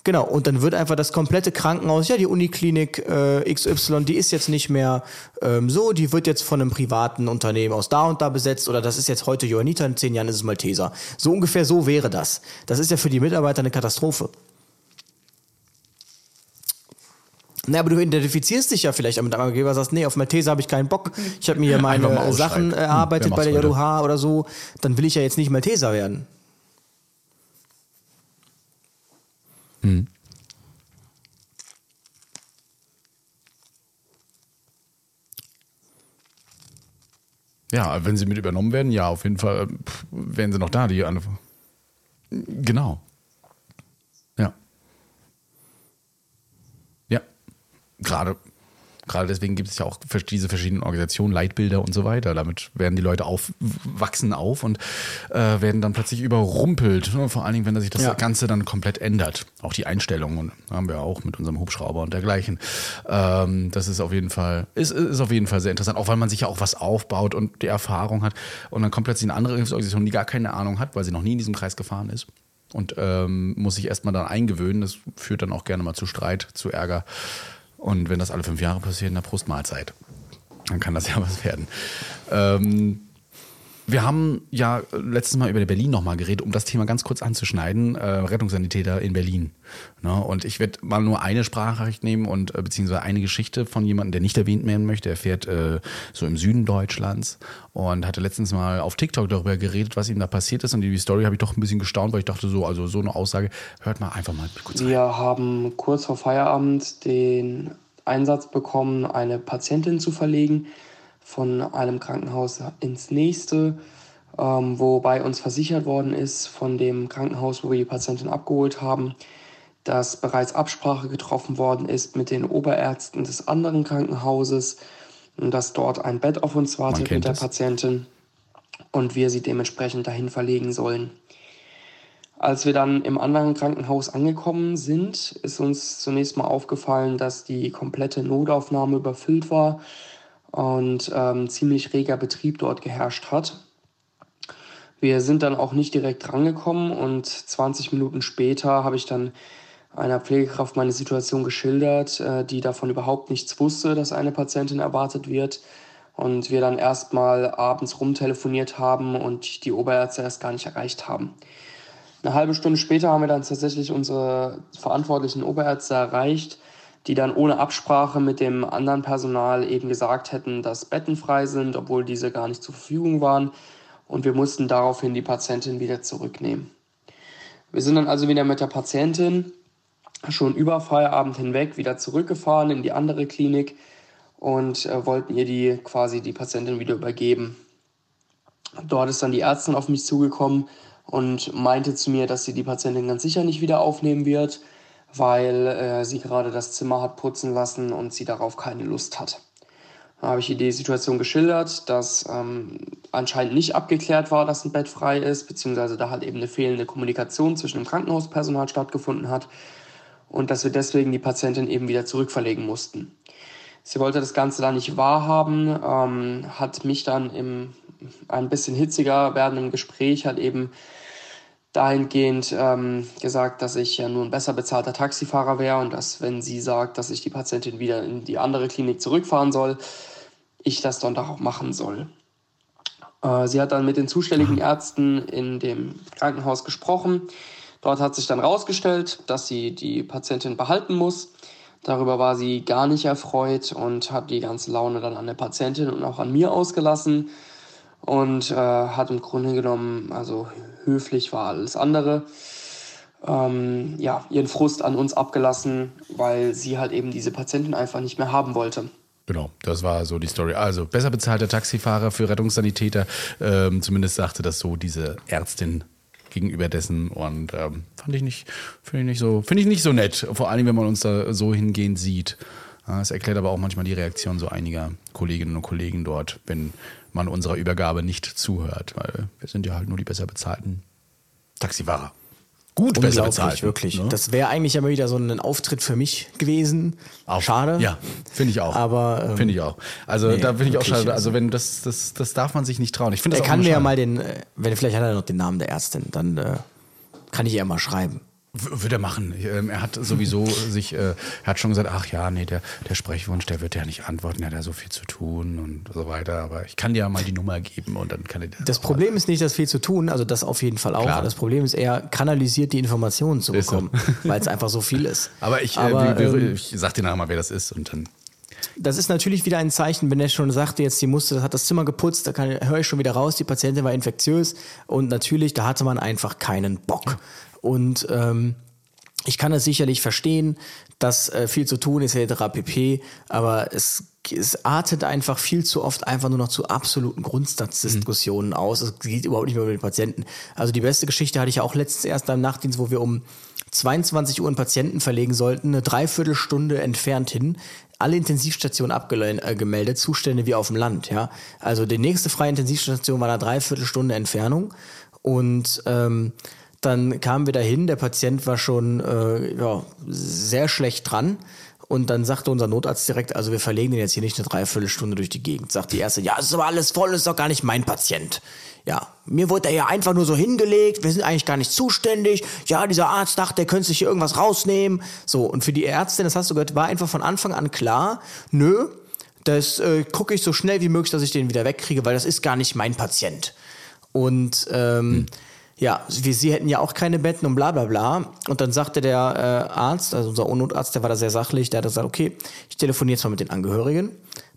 Genau, und dann wird einfach das komplette Krankenhaus, ja, die Uniklinik äh, XY, die ist jetzt nicht mehr ähm, so, die wird jetzt von einem privaten Unternehmen aus da und da besetzt oder das ist jetzt heute Johanniter, in zehn Jahren ist es Malteser. So ungefähr so wäre das. Das ist ja für die Mitarbeiter eine Katastrophe. Na, aber du identifizierst dich ja vielleicht damit Arbeitgeber, sagst, nee, auf Malteser habe ich keinen Bock. Ich habe mir hier meine. Sachen Hm, erarbeitet wer bei der? JUH oder so. Dann will ich ja jetzt nicht Malteser werden. Ja, wenn sie mit übernommen werden, ja, auf jeden Fall äh, pff, wären sie noch da, die. Genau. Ja. Ja. Gerade. Gerade deswegen gibt es ja auch diese verschiedenen Organisationen, Leitbilder und so weiter. Damit werden die Leute auf, wachsen auf und äh, werden dann plötzlich überrumpelt. ne? Vor allen Dingen, wenn sich das Ja. Ganze dann komplett ändert. Auch die Einstellungen haben wir auch mit unserem Hubschrauber und dergleichen. Ähm, das ist auf jeden Fall, ist, ist auf jeden Fall sehr interessant, auch weil man sich ja auch was aufbaut und die Erfahrung hat. Und dann kommt plötzlich eine andere Hilfsorganisation, die gar keine Ahnung hat, weil sie noch nie in diesem Kreis gefahren ist. Und ähm, muss sich erstmal dann eingewöhnen. Das führt dann auch gerne mal zu Streit, zu Ärger. Und wenn das alle fünf Jahre passiert, na Prost Mahlzeit. Dann kann das ja was werden. Ähm, wir haben ja letztes Mal über Berlin nochmal geredet, um das Thema ganz kurz anzuschneiden. Äh, Rettungssanitäter in Berlin. Ne? Und ich werde mal nur eine Sprachnachricht nehmen und äh, beziehungsweise eine Geschichte von jemandem, der nicht erwähnt werden möchte. Er fährt äh, so im Süden Deutschlands und hatte letztens mal auf TikTok darüber geredet, was ihm da passiert ist. Und die Story habe ich doch ein bisschen gestaunt, weil ich dachte so, also so eine Aussage, hört mal einfach mal kurz rein. Wir haben kurz vor Feierabend den Einsatz bekommen, eine Patientin zu verlegen von einem Krankenhaus ins nächste, ähm, wobei uns versichert worden ist von dem Krankenhaus, wo wir die Patientin abgeholt haben, dass bereits Absprache getroffen worden ist mit den Oberärzten des anderen Krankenhauses und dass dort ein Bett auf uns wartet mit der es. Patientin und wir sie dementsprechend dahin verlegen sollen. Als wir dann im anderen Krankenhaus angekommen sind, ist uns zunächst mal aufgefallen, dass die komplette Notaufnahme überfüllt war und ähm, ziemlich reger Betrieb dort geherrscht hat. Wir sind dann auch nicht direkt rangekommen und 20 Minuten später habe ich dann einer Pflegekraft meine Situation geschildert, äh, die davon überhaupt nichts wusste, dass eine Patientin erwartet wird. Und wir dann erstmal abends rumtelefoniert haben und die Oberärzte erst gar nicht erreicht haben. Eine halbe Stunde später haben wir dann tatsächlich unsere verantwortlichen Oberärzte erreicht, die dann ohne Absprache mit dem anderen Personal eben gesagt hätten, dass Betten frei sind, obwohl diese gar nicht zur Verfügung waren. Und wir mussten daraufhin die Patientin wieder zurücknehmen. Wir sind dann also wieder mit der Patientin schon über Feierabend hinweg wieder zurückgefahren in die andere Klinik und äh, wollten ihr die quasi die Patientin wieder übergeben. Dort ist dann die Ärztin auf mich zugekommen und meinte zu mir, dass sie die Patientin ganz sicher nicht wieder aufnehmen wird, weil äh, sie gerade das Zimmer hat putzen lassen und sie darauf keine Lust hat. Da habe ich ihr die Situation geschildert, dass ähm, anscheinend nicht abgeklärt war, dass ein Bett frei ist, beziehungsweise da halt eben eine fehlende Kommunikation zwischen dem Krankenhauspersonal stattgefunden hat und dass wir deswegen die Patientin eben wieder zurückverlegen mussten. Sie wollte das Ganze dann nicht wahrhaben, ähm, hat mich dann im ein bisschen hitziger werdenden Gespräch halt eben dahingehend ähm, gesagt, dass ich ja nur ein besser bezahlter Taxifahrer wäre und dass, wenn sie sagt, dass ich die Patientin wieder in die andere Klinik zurückfahren soll, ich das dann doch auch machen soll. Äh, sie hat dann mit den zuständigen Ärzten in dem Krankenhaus gesprochen. Dort hat sich dann herausgestellt, dass sie die Patientin behalten muss. Darüber war sie gar nicht erfreut und hat die ganze Laune dann an der Patientin und auch an mir ausgelassen und äh, hat im Grunde genommen, also höflich war alles andere, ähm, ja, ihren Frust an uns abgelassen, weil sie halt eben diese Patientin einfach nicht mehr haben wollte. Genau, das war so die Story. Also besser bezahlter Taxifahrer für Rettungssanitäter, ähm, zumindest sagte das so diese Ärztin gegenüber dessen und ähm, fand ich nicht, finde ich nicht so, finde ich nicht so nett. Vor allem, wenn man uns da so hingehend sieht. Es erklärt aber auch manchmal die Reaktion so einiger Kolleginnen und Kollegen dort, wenn man unserer Übergabe nicht zuhört, weil wir sind ja halt nur die besser bezahlten Taxifahrer. Gut besser bezahlt. wirklich. Ne? Das wäre eigentlich immer wieder so ein Auftritt für mich gewesen. Auch. Schade. Ja, finde ich auch. Aber, ähm, finde ich auch. Also nee, da finde ich auch schade. also- wenn das, das, das darf man sich nicht trauen. Ich finde Er kann mir ja mal den, äh, wenn vielleicht hat er noch den Namen der Ärztin, dann äh, kann ich ihr mal schreiben. W- Wird er machen. Ähm, Er hat sowieso sich, äh, er hat schon gesagt, ach ja, nee, der, der Sprechwunsch, der wird ja nicht antworten, er hat ja so viel zu tun und so weiter. Aber ich kann dir ja mal die Nummer geben und dann kann er dir Das Problem ist nicht, das viel zu tun, also das auf jeden Fall auch. Klar. Das Problem ist eher, kanalisiert die Informationen zu so. bekommen, weil es einfach so viel ist. Aber ich, Aber, äh, wir, wir, ähm, ich sag dir nachher mal, wer das ist und dann. Das ist natürlich wieder ein Zeichen, wenn er schon sagte, jetzt die musste, hat das Zimmer geputzt, da kann, höre ich schon wieder raus, die Patientin war infektiös und natürlich, da hatte man einfach keinen Bock. Und ähm, ich kann es sicherlich verstehen, dass äh, viel zu tun ist, etc. pp. Aber es, es artet einfach viel zu oft einfach nur noch zu absoluten Grundsatzdiskussionen aus. Es geht überhaupt nicht mehr über den Patienten. Also die beste Geschichte hatte ich ja auch letztens erst beim Nachtdienst, wo wir um 22 Uhr einen Patienten verlegen sollten, eine Dreiviertelstunde entfernt hin, alle Intensivstationen abgemeldet, Zustände wie auf dem Land, ja. Also die nächste freie Intensivstation war eine Dreiviertelstunde Entfernung und ähm, dann kamen wir dahin, der Patient war schon äh, ja, sehr schlecht dran. Und dann sagte unser Notarzt direkt, also wir verlegen den jetzt hier nicht eine Dreiviertelstunde durch die Gegend. Sagt die erste, ja, es ist aber alles voll, ist doch gar nicht mein Patient. Ja, mir wurde er ja einfach nur so hingelegt, wir sind eigentlich gar nicht zuständig. Ja, dieser Arzt dachte, der könnte sich hier irgendwas rausnehmen. So, und für die Ärztin, das hast du gehört, war einfach von Anfang an klar, nö, das äh, gucke ich so schnell wie möglich, dass ich den wieder wegkriege, weil das ist gar nicht mein Patient. Und ähm, ja, wir, sie hätten ja auch keine Betten und bla bla bla. Und dann sagte der äh, Arzt, also unser Notarzt, der war da sehr sachlich, der hat gesagt, okay, ich telefoniere jetzt mal mit den Angehörigen.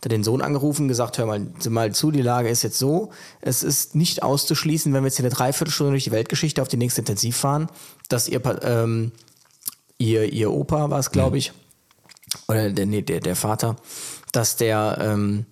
Hat den Sohn angerufen, gesagt, hör mal, mal zu, die Lage ist jetzt so, es ist nicht auszuschließen, wenn wir jetzt hier eine Dreiviertelstunde durch die Weltgeschichte auf die nächste Intensiv fahren, dass ihr, ähm, ihr, ihr Opa war es, glaube ich, oder der, nee, der, der Vater, dass der ähm,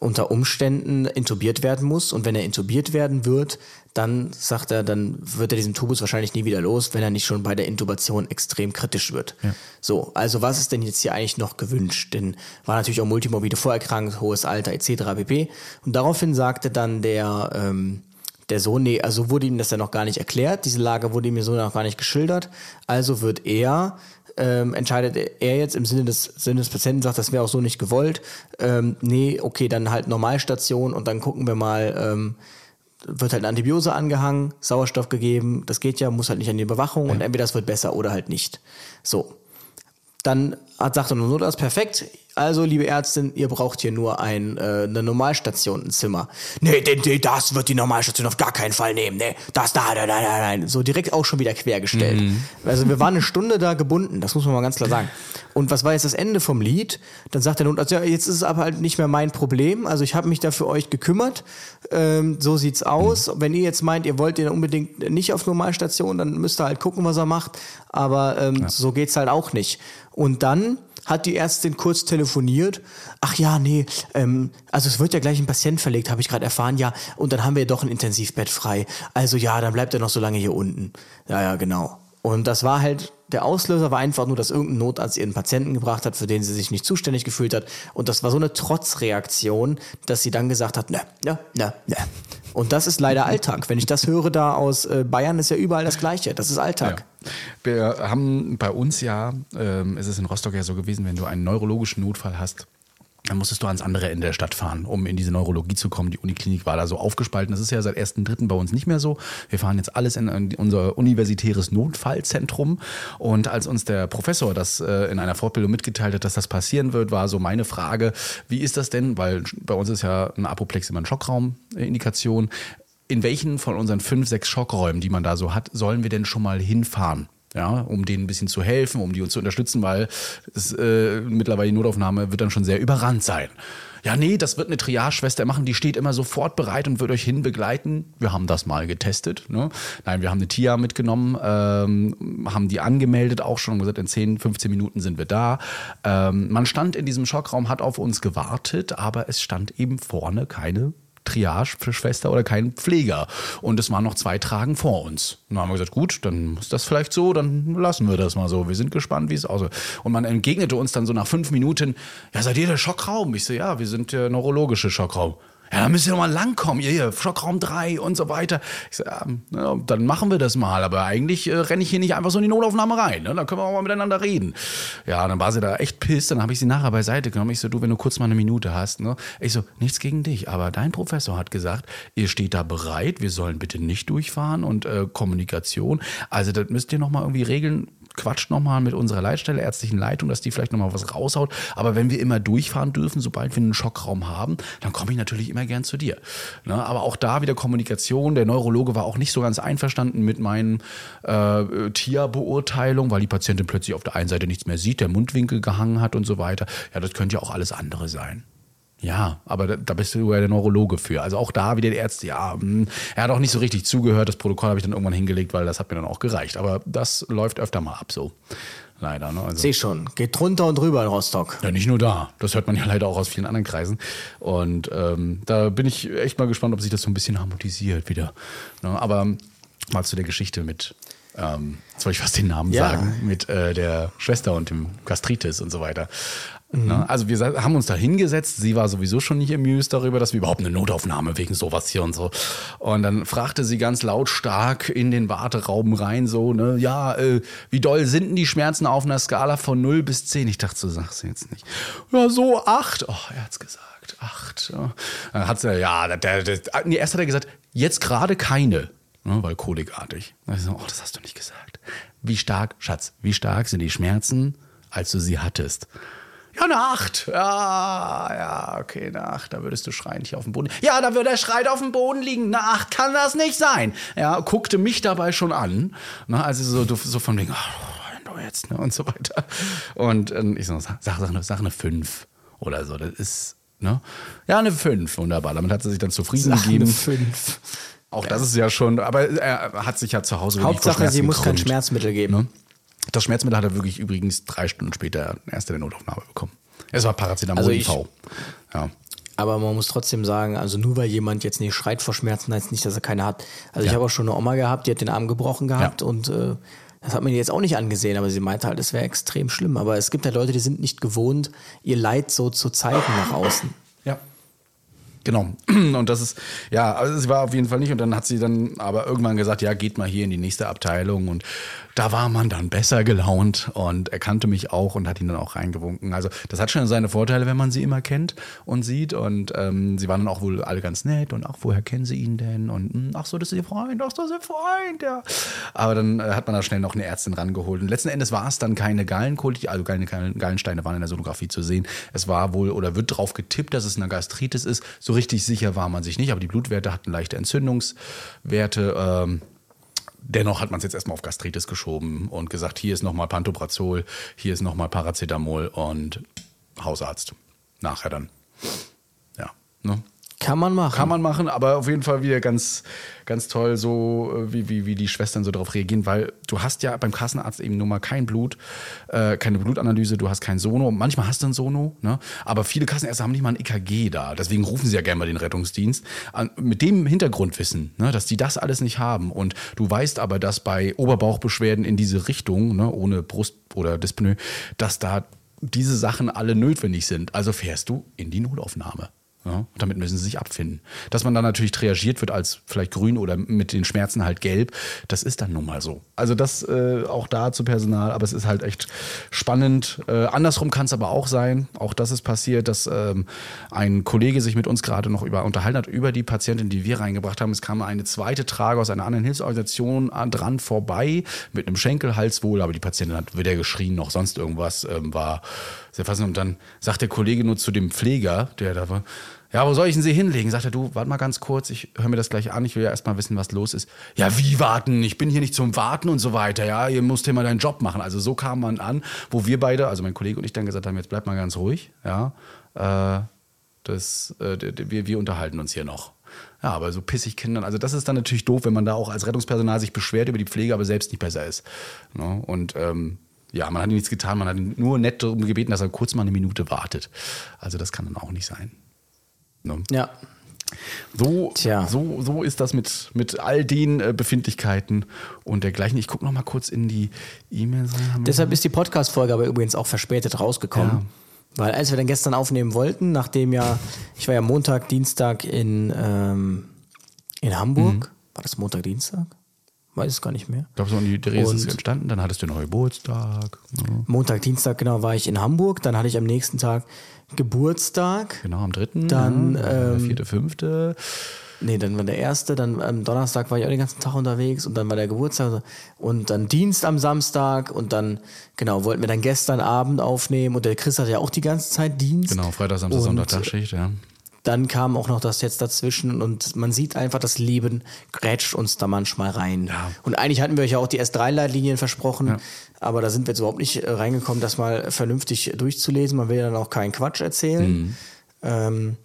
unter Umständen intubiert werden muss. Und wenn er intubiert werden wird, dann sagt er, dann wird er diesen Tubus wahrscheinlich nie wieder los, wenn er nicht schon bei der Intubation extrem kritisch wird. So, also was ist denn jetzt hier eigentlich noch gewünscht? Denn war natürlich auch multimorbide Vorerkrankung, hohes Alter etc. pp. Und daraufhin sagte dann der ähm, der Sohn, nee, also wurde ihm das ja noch gar nicht erklärt, diese Lage wurde ihm so noch gar nicht geschildert, also wird er ähm, entscheidet er jetzt im Sinne des, Sinne des Patienten, sagt, das wäre auch so nicht gewollt. Ähm, nee, okay, dann halt Normalstation und dann gucken wir mal, ähm, wird halt eine Antibiose angehangen, Sauerstoff gegeben, das geht ja, muss halt nicht an die Überwachung und entweder das wird besser oder halt nicht. So. Dann hat, sagt er nur Notarzt, perfekt. Also, liebe Ärztin, ihr braucht hier nur ein, äh, eine Normalstation, ein Zimmer. Nee, nee, nee, das wird die Normalstation auf gar keinen Fall nehmen. Nee, das, da, nein, nein, nein, nein. So direkt auch schon wieder quergestellt. Also, wir waren eine Stunde da gebunden, das muss man mal ganz klar sagen. Und was war jetzt das Ende vom Lied? Dann sagt der Notarzt, ja, jetzt ist es aber halt nicht mehr mein Problem. Also, ich habe mich da für euch gekümmert. Ähm, so sieht's aus. Wenn ihr jetzt meint, ihr wollt ihn unbedingt nicht auf Normalstation, dann müsst ihr halt gucken, was er macht. Aber ähm, so geht's halt auch nicht. Und dann hat die Ärztin kurz telefoniert. Ach ja, nee, ähm, also es wird ja gleich ein Patient verlegt, habe ich gerade erfahren, ja. Und dann haben wir doch ein Intensivbett frei. Also ja, dann bleibt er noch so lange hier unten. Ja, ja, genau. Und das war halt, der Auslöser war einfach nur, dass irgendein Notarzt ihren Patienten gebracht hat, für den sie sich nicht zuständig gefühlt hat. Und das war so eine Trotzreaktion, dass sie dann gesagt hat, ne, ne, ne, ne. Und das ist leider Alltag. Wenn ich das höre da aus äh, Bayern, ist ja überall das Gleiche. Das ist Alltag. Wir haben bei uns ja, ähm, ist in Rostock ja so gewesen, wenn du einen neurologischen Notfall hast, dann musstest du ans andere Ende der Stadt fahren, um in diese Neurologie zu kommen. Die Uniklinik war da so aufgespalten. Das ist ja seit 1.3. bei uns nicht mehr so. Wir fahren jetzt alles in unser universitäres Notfallzentrum. Und als uns der Professor das äh, in einer Fortbildung mitgeteilt hat, dass das passieren wird, war so meine Frage, wie ist das denn? Weil bei uns ist ja ein Apoplex immer eine Schockraumindikation. In welchen von unseren fünf, sechs Schockräumen, die man da so hat, sollen wir denn schon mal hinfahren? ja, um denen ein bisschen zu helfen, um die uns zu unterstützen, weil es, äh, mittlerweile die Notaufnahme wird dann schon sehr überrannt sein. Ja, nee, das wird eine Triage-Schwester machen, die steht immer sofort bereit und wird euch hin begleiten. Wir haben das mal getestet. Ne? Nein, wir haben eine TIA mitgenommen, ähm, haben die angemeldet, auch schon und gesagt, in 10, 15 Minuten sind wir da. Ähm, man stand in diesem Schockraum, hat auf uns gewartet, aber es stand eben vorne keine Triage für Schwester oder kein Pfleger. Und es waren noch zwei Tragen vor uns. Und dann haben wir gesagt, gut, dann ist das vielleicht so, dann lassen wir das mal so. Wir sind gespannt, wie es aussieht. Und man entgegnete uns dann so nach fünf Minuten, ja, seid ihr der Schockraum? Ich so, ja, wir sind der neurologische Schockraum. Ja, dann müsst ihr doch mal langkommen, ihr hier, Schockraum 3 und so weiter. Ich sag, ja, na, dann machen wir das mal, aber eigentlich äh, renne ich hier nicht einfach so in die Notaufnahme rein, ne? dann können wir auch mal miteinander reden. Ja, dann war sie da echt pisst, dann habe ich sie nachher beiseite genommen. Ich so, du, wenn du kurz mal eine Minute hast, ne? Ich so, nichts gegen dich, aber dein Professor hat gesagt, ihr steht da bereit, wir sollen bitte nicht durchfahren und äh, Kommunikation. Also das müsst ihr nochmal irgendwie regeln, quatscht nochmal mit unserer Leitstelle, ärztlichen Leitung, dass die vielleicht nochmal was raushaut. Aber wenn wir immer durchfahren dürfen, sobald wir einen Schockraum haben, dann komme ich natürlich immer gern zu dir. Ne? Aber auch da wieder Kommunikation. Der Neurologe war auch nicht so ganz einverstanden mit meinen äh, Tierbeurteilungen, weil die Patientin plötzlich auf der einen Seite nichts mehr sieht, der Mundwinkel gehangen hat und so weiter. Ja, das könnte ja auch alles andere sein. Ja, aber da, da bist du ja der Neurologe für. Also auch da wieder der Ärzte, ja, mh, er hat auch nicht so richtig zugehört. Das Protokoll habe ich dann irgendwann hingelegt, weil das hat mir dann auch gereicht. Aber das läuft öfter mal ab so. Leider. Ne? Also, Seh schon. Geht drunter und drüber in Rostock. ja, nicht nur da. Das hört man ja leider auch aus vielen anderen Kreisen. Und ähm, da bin ich echt mal gespannt, ob sich das so ein bisschen harmonisiert wieder. Ne? Aber mal zu der Geschichte mit, ähm, wollte ich fast den Namen Ja. sagen, mit äh, der Schwester und dem Gastritis und so weiter. Ne? Also wir haben uns da hingesetzt. Sie war sowieso schon nicht amused darüber, dass wir überhaupt eine Notaufnahme wegen sowas hier und so. Und dann fragte sie ganz lautstark in den Warteraum rein so, ne, ja, äh, wie doll sind denn die Schmerzen auf einer Skala von 0 bis 10? Ich dachte, so sagst du jetzt nicht. Ja, so 8. Oh, er hat's gesagt. 8. Ja. Dann hat sie, ja, der, der, nee, erst hat er gesagt, jetzt gerade keine. Ne, weil kolikartig. Da ich so, oh, das hast du nicht gesagt. Wie stark, Schatz, wie stark sind die Schmerzen, als du sie hattest? Ja, eine Acht. Ja, ja, okay, eine Acht. Da würdest du schreiend hier auf dem Boden. Ja, da würde er schreit auf dem Boden liegen. Eine Acht kann das nicht sein. Ja, guckte mich dabei schon an. Ne, also so, so von wegen, oh, du jetzt, ne, und so weiter. Und ähm, ich so, sag, sag, sag, eine- sag eine Fünf oder so. Das ist, ne? Ja, eine Fünf. Wunderbar. Damit hat sie sich dann zufrieden Sag eine gegeben. fünf. Auch das ist ja schon, aber er hat sich ja zu Hause Hauptsache, sie muss kein. Schmerzmittel geben. Das Schmerzmittel hat er wirklich übrigens drei Stunden später erst in der Notaufnahme bekommen. Es war Paracetamol Also ich- IV. Ja. Aber man muss trotzdem sagen, also nur weil jemand jetzt nicht schreit vor Schmerzen, heißt nicht, dass er keine hat. Also ich Ja. habe auch schon eine Oma gehabt, die hat den Arm gebrochen gehabt und äh, das hat man jetzt auch nicht angesehen, aber sie meinte halt, es wäre extrem schlimm. Aber es gibt ja Leute, die sind nicht gewohnt, ihr Leid so zu zeigen nach außen. Ja. Genau. Und das ist, ja, also sie war auf jeden Fall nicht. Und dann hat sie dann aber irgendwann gesagt, ja, geht mal hier in die nächste Abteilung. Und da war man dann besser gelaunt und er kannte mich auch und hat ihn dann auch reingewunken. Also das hat schon seine Vorteile, wenn man sie immer kennt und sieht. Und ähm, sie waren dann auch wohl alle ganz nett und ach, woher kennen sie ihn denn? Und hm, ach so, das ist ihr Freund, ach, das ist ihr Freund, ja. Aber dann äh, hat man da schnell noch eine Ärztin rangeholt. Und letzten Endes war es dann keine Gallenkolitis, also keine Gallen- Gallensteine waren in der Sonographie zu sehen. Es war wohl oder wird drauf getippt, dass es eine Gastritis ist. So richtig sicher war man sich nicht, aber die Blutwerte hatten leichte Entzündungswerte. Ähm, Dennoch hat man es jetzt erstmal auf Gastritis geschoben und gesagt, hier ist nochmal Pantoprazol, hier ist nochmal Paracetamol und Hausarzt. Nachher dann. Ja. Ne? Kann man machen. Kann man machen, aber auf jeden Fall wieder ganz, ganz toll, so äh, wie, wie, wie die Schwestern so darauf reagieren, weil du hast ja beim Kassenarzt eben nur mal kein Blut, äh, keine Blutanalyse, du hast kein Sono. Manchmal hast du ein Sono, ne? aber viele Kassenärzte haben nicht mal ein EKG da. Deswegen rufen sie ja gerne mal den Rettungsdienst. An, mit dem Hintergrundwissen, ne, dass die das alles nicht haben. Und du weißt aber, dass bei Oberbauchbeschwerden in diese Richtung, ne, ohne Brust oder Dyspnoe, dass da diese Sachen alle notwendig sind. Also fährst du in die Notaufnahme. Ja, damit müssen sie sich abfinden. Dass man dann natürlich triagiert wird als vielleicht grün oder mit den Schmerzen halt gelb, das ist dann nun mal so. Also das äh, auch da zu Personal, aber es ist halt echt spannend. Äh, andersrum kann es aber auch sein, auch das ist passiert, dass ähm, ein Kollege sich mit uns gerade noch über unterhalten hat über die Patientin, die wir reingebracht haben. Es kam eine zweite Trage aus einer anderen Hilfsorganisation an- dran vorbei mit einem Schenkelhals wohl, aber die Patientin hat weder geschrien noch sonst irgendwas, ähm, war sehr faszinierend. Und dann sagt der Kollege nur zu dem Pfleger, der da war, ja, wo soll ich denn sie hinlegen? Sagt er, du, warte mal ganz kurz, ich höre mir das gleich an, ich will ja erst mal wissen, was los ist. Ja, wie warten? Ich bin hier nicht zum Warten und so weiter, ja, ihr musst hier mal deinen Job machen. Also so kam man an, wo wir beide, also mein Kollege und ich dann gesagt haben, jetzt bleib mal ganz ruhig, ja, äh, das, äh, wir, wir unterhalten uns hier noch. Ja, aber so pissig Kindern, also das ist dann natürlich doof, wenn man da auch als Rettungspersonal sich beschwert über die Pflege, aber selbst nicht besser ist. Ne? Und ähm, ja, man hat ihm nichts getan, man hat ihn nur nett darum gebeten, dass er kurz mal eine Minute wartet. Also das kann dann auch nicht sein. Ne? Ja. So, Tja. so, so ist das mit, mit all den äh, Befindlichkeiten und dergleichen. Ich gucke noch mal kurz in die E-Mails Deshalb ist die Podcast-Folge aber übrigens auch verspätet rausgekommen. Weil als wir dann gestern aufnehmen wollten, nachdem ja, ich war ja Montag, Dienstag in, ähm, in Hamburg. War das Montag, Dienstag? Weiß es gar nicht mehr. Ich glaube, so in die Dreh ist es entstanden, dann hattest du einen Geburtstag. Ja. Montag, Dienstag, genau, war ich in Hamburg. Dann hatte ich am nächsten Tag Geburtstag. Genau, am dritten. Dann, ja, der ähm, vierte, fünfte. Nee, dann war der erste, dann am Donnerstag war ich auch den ganzen Tag unterwegs und dann war der Geburtstag und dann Dienst am Samstag und dann, genau, wollten wir dann gestern Abend aufnehmen und der Chris hatte ja auch die ganze Zeit Dienst. Genau, Freitag, Samstag, Und Sonntag, Tagschicht, ja. Dann kam auch noch das jetzt dazwischen und man sieht einfach, das Leben grätscht uns da manchmal rein. Ja. Und eigentlich hatten wir euch ja auch die S3-Leitlinien versprochen, aber da sind wir jetzt überhaupt nicht äh, reingekommen, das mal vernünftig durchzulesen. Man will ja dann auch keinen Quatsch erzählen. Mhm. Ähm,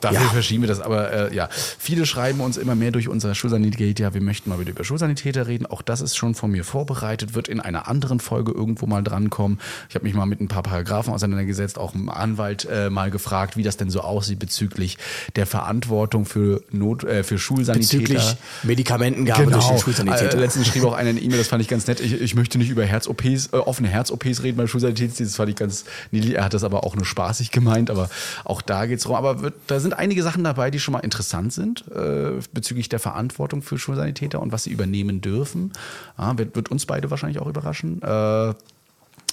Dafür Ja. verschieben wir das, aber äh, ja, viele schreiben uns immer mehr durch unser Schulsanität, ja, wir möchten mal wieder über Schulsanitäter reden. Auch das ist schon von mir vorbereitet, wird in einer anderen Folge irgendwo mal drankommen. Ich habe mich mal mit ein paar Paragraphen auseinandergesetzt, auch einen Anwalt äh, mal gefragt, wie das denn so aussieht bezüglich der Verantwortung für Not, äh, für Schulsanitäter. bezüglich Medikamentengabe durch den Schulsanitäter. Äh, letztens schrieb auch einer eine E-Mail, das fand ich ganz nett. Ich, ich möchte nicht über Herz-OPs, äh, offene Herz-OPs reden beim Schulsanitätsdienst. Das fand ich ganz niedlich. Er hat das aber auch nur spaßig gemeint, aber auch da geht's rum. Aber wird, da sind einige Sachen dabei, die schon mal interessant sind äh, bezüglich der Verantwortung für Schulsanitäter und was sie übernehmen dürfen. Ja, wird, wird uns beide wahrscheinlich auch überraschen. Äh,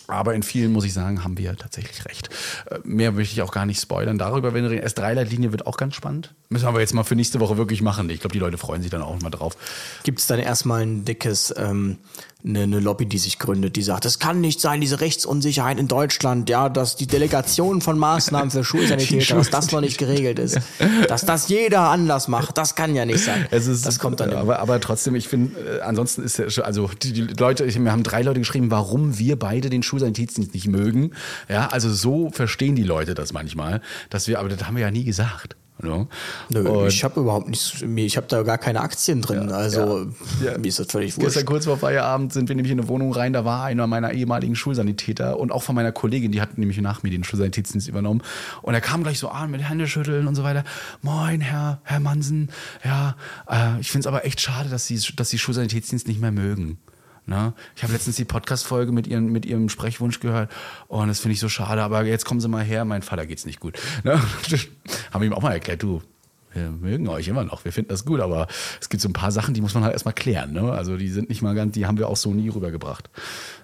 aber in vielen, muss ich sagen, haben wir tatsächlich recht. Äh, Mehr möchte ich auch gar nicht spoilern. Darüber, wenn wir reden, S3-Leitlinie wird auch ganz spannend. Müssen wir aber jetzt mal für nächste Woche wirklich machen. Ich glaube, die Leute freuen sich dann auch mal drauf. gibt es dann erstmal ein dickes, ähm, eine, eine Lobby, die sich gründet, die sagt, es kann nicht sein, diese Rechtsunsicherheit in Deutschland, ja, dass die Delegation von Maßnahmen für Schulsanitäter, dass das noch nicht geregelt ist, dass das jeder anders macht, das kann ja nicht sein. Ist, das kommt dann immer. aber, aber trotzdem, ich finde, äh, ansonsten ist ja schon, also die, die Leute, ich, mir haben drei Leute geschrieben, warum wir beide den Schulsanitätsdienst nicht mögen. Ja, also so verstehen die Leute das manchmal, dass wir, aber das haben wir ja nie gesagt. Ne? Nö, ich habe überhaupt nichts, ich habe da gar keine Aktien drin, also Ja. mir ist das völlig wurscht. Gestern kurz vor Feierabend sind wir nämlich in eine Wohnung rein, da war einer meiner ehemaligen Schulsanitäter und auch von meiner Kollegin, die hat nämlich nach mir den Schulsanitätsdienst übernommen. Und er kam gleich so an mit Händeschütteln und so weiter. Moin, Herr, Herr Mansen. Ja, äh, ich finde es aber echt schade, dass Sie, dass Sie Schulsanitätsdienst nicht mehr mögen. Ne? Ich habe letztens die Podcast-Folge mit, mit Ihrem Sprechwunsch gehört und das finde ich so schade, aber jetzt kommen Sie mal her, mein Vater geht's nicht gut. Ne? Haben ihm auch mal erklärt, du, wir mögen euch immer noch, wir finden das gut, aber es gibt so ein paar Sachen, die muss man halt erstmal klären. Ne? Also die sind nicht mal ganz, die haben wir auch so nie rübergebracht.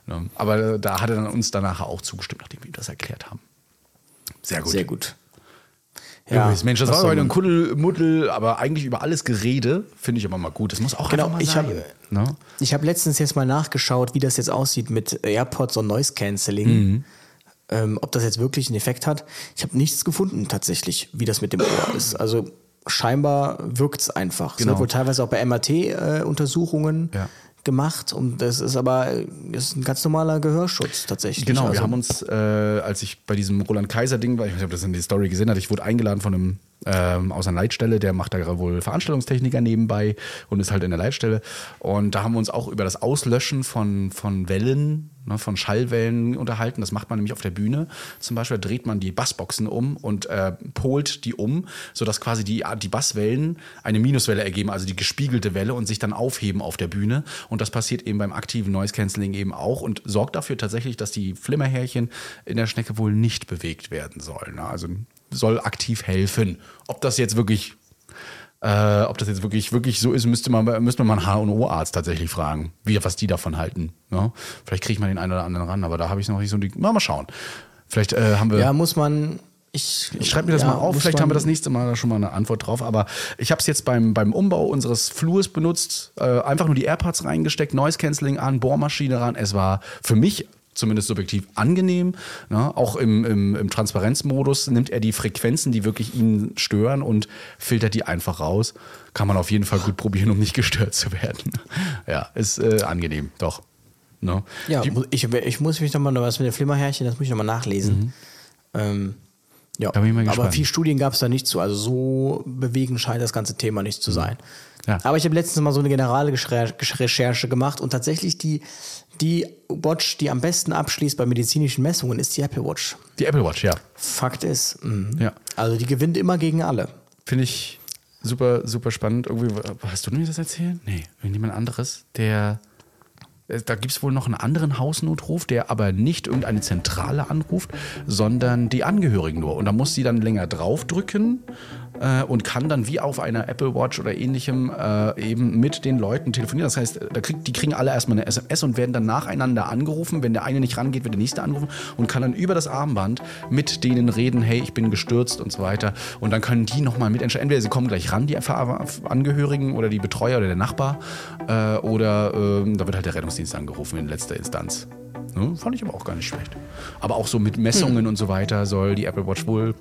Ne? Aber da hat er dann uns danach auch zugestimmt, nachdem wir ihm das erklärt haben. Sehr gut. Sehr gut. Ja, Mensch, das was war heute ein Kuddelmuddel, aber eigentlich über alles Gerede, finde ich aber mal gut. Das muss auch Genau, einfach mal ich sein. habe ne? ich hab letztens jetzt mal nachgeschaut, wie das jetzt aussieht mit AirPods und Noise Cancelling. Mhm. Ähm, ob das jetzt wirklich einen Effekt hat. Ich habe nichts gefunden tatsächlich, wie das mit dem Ohr ist. Also scheinbar wirkt es einfach. Es Genau. wird wohl teilweise auch bei MRT-Untersuchungen Ja. Gemacht und das ist aber das ist ein ganz normaler Gehörschutz tatsächlich. Genau, also, wir haben uns, äh, als ich bei diesem Roland Kaiser-Ding war, ich weiß nicht, ob das in die Story gesehen hat, ich wurde eingeladen von einem ähm, aus einer Leitstelle, der macht da wohl Veranstaltungstechniker nebenbei und ist halt in der Leitstelle. Und da haben wir uns auch über das Auslöschen von, von Wellen, ne, von Schallwellen unterhalten. Das macht man nämlich auf der Bühne. Zum Beispiel dreht man die Bassboxen um und äh, polt die um, sodass quasi die, die Basswellen eine Minuswelle ergeben, also die gespiegelte Welle und sich dann aufheben auf der Bühne. Und das passiert eben beim aktiven Noise Cancelling eben auch und sorgt dafür tatsächlich, dass die Flimmerhärchen in der Schnecke wohl nicht bewegt werden sollen. ne? Also soll aktiv helfen. Ob das jetzt wirklich äh, ob das jetzt wirklich, wirklich so ist, müsste man, müsste man einen HNO-Arzt tatsächlich fragen, wie, was die davon halten. Ne? Vielleicht kriege ich mal den einen oder anderen ran, aber da habe ich noch nicht so die. Na, mal schauen. Vielleicht äh, haben wir. ja, muss man. Ich, Ich schreibe mir das ja, mal auf, vielleicht haben wir das nächste Mal da schon mal eine Antwort drauf. Aber ich habe es jetzt beim, beim Umbau unseres Flurs benutzt, äh, einfach nur die AirPods reingesteckt, Noise Cancelling an, Bohrmaschine ran. Es war für mich zumindest subjektiv angenehm. Ne? Auch im, im, im Transparenzmodus nimmt er die Frequenzen, die wirklich ihn stören und filtert die einfach raus. Kann man auf jeden Fall gut probieren, um nicht gestört zu werden. ja, ist äh, angenehm, doch. Ne? Ja, die, ich, ich muss mich nochmal, was mit den Flimmerhärchen, das muss ich nochmal nachlesen. Ähm, ja, Mhm. Aber viel Studien gab es da nicht zu. Also so bewegend scheint das ganze Thema nicht zu sein. Ja. Aber ich habe letztens mal so eine generale Recherche gemacht und tatsächlich die, die Watch, die am besten abschließt bei medizinischen Messungen, ist die Apple Watch. die Apple Watch, ja. Fakt ist, mhm. Ja. also die gewinnt immer gegen alle. Finde ich super, super spannend. Irgendwie, hast du mir das erzählt? Nee, irgendjemand anderes, der Da gibt es wohl noch einen anderen Hausnotruf, der aber nicht irgendeine Zentrale anruft, sondern die Angehörigen nur. Und da muss sie dann länger draufdrücken äh, und kann dann wie auf einer Apple Watch oder ähnlichem äh, eben mit den Leuten telefonieren. Das heißt, da krieg, die kriegen alle erstmal eine SMS und werden dann nacheinander angerufen. Wenn der eine nicht rangeht, wird der nächste angerufen und kann dann über das Armband mit denen reden, hey, ich bin gestürzt und so weiter. Und dann können die nochmal mitentscheiden. Entweder sie kommen gleich ran, die Angehörigen oder die Betreuer oder der Nachbar, äh, oder äh, da wird halt der Rettungsdienst angerufen in letzter Instanz. Ne? Fand ich aber auch gar nicht schlecht. Aber auch so mit Messungen und so weiter soll die Apple Watch wohl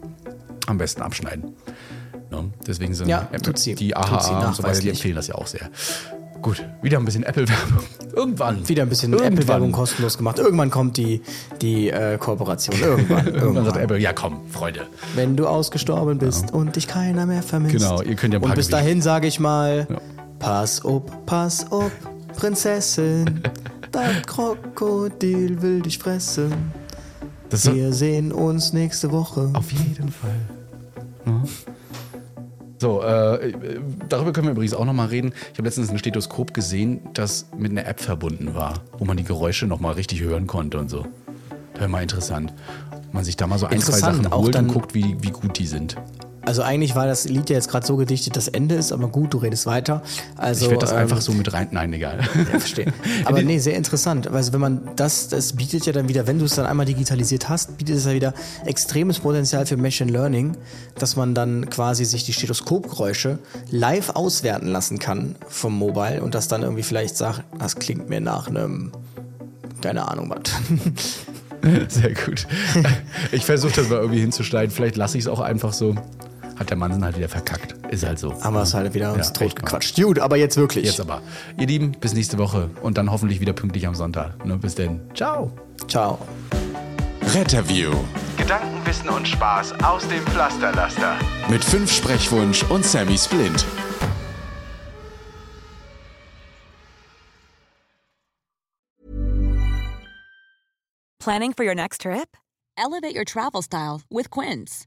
am besten abschneiden. Ne? Deswegen sind Ja, Apple, die AHA und so weiter, die empfehlen das ja auch sehr. Gut, wieder ein bisschen Apple-Werbung. Irgendwann. Wieder ein bisschen. Apple-Werbung kostenlos gemacht. Irgendwann kommt die, die äh, Kooperation. Irgendwann. Irgendwann sagt Apple, ja komm, Freunde. Wenn du ausgestorben bist und dich keiner mehr vermisst. Genau, ihr könnt ja ein paar Und bis dahin sage ich mal, Ja. pass up, pass up, Prinzessin. Das Krokodil will dich fressen. Das Wir sehen uns nächste Woche. auf jeden Fall. Ja. So, äh, äh, darüber können wir übrigens auch nochmal reden. Ich habe letztens ein Stethoskop gesehen, das mit einer App verbunden war, wo man die Geräusche nochmal richtig hören konnte und so. Das wäre mal interessant. Man sich da mal so ein, zwei Sachen holt und dann- guckt, wie, wie gut die sind. Also eigentlich war das Lied ja jetzt gerade so gedichtet, das Ende ist, aber gut, du redest weiter. Also, ich werde das ähm, einfach so mit rein. Nein, egal. Ja, verstehe. Aber nee, sehr interessant. Also wenn man das, das bietet ja dann wieder, wenn du es dann einmal digitalisiert hast, bietet es ja wieder extremes Potenzial für Machine Learning, dass man dann quasi sich die Stethoskopgeräusche live auswerten lassen kann vom Mobile und das dann irgendwie vielleicht sagt, das klingt mir nach einem, keine Ahnung was. Sehr gut. Ich versuche das mal irgendwie hinzuschneiden. Vielleicht lasse ich es auch einfach so. Hat der Mann halt wieder verkackt. Ist halt so. Haben wir es halt wieder uns Ja, tot mal. gequatscht. Gut, aber jetzt wirklich. Jetzt aber. Ihr Lieben, bis nächste Woche und dann hoffentlich wieder pünktlich am Sonntag. Ne, bis denn. Ciao. Ciao. Retterview Gedanken, Wissen und Spaß aus dem Pflasterlaster. mit fünf Sprechwunsch und Sammy Splint. Planning for your next trip? Elevate your travel style with Quince.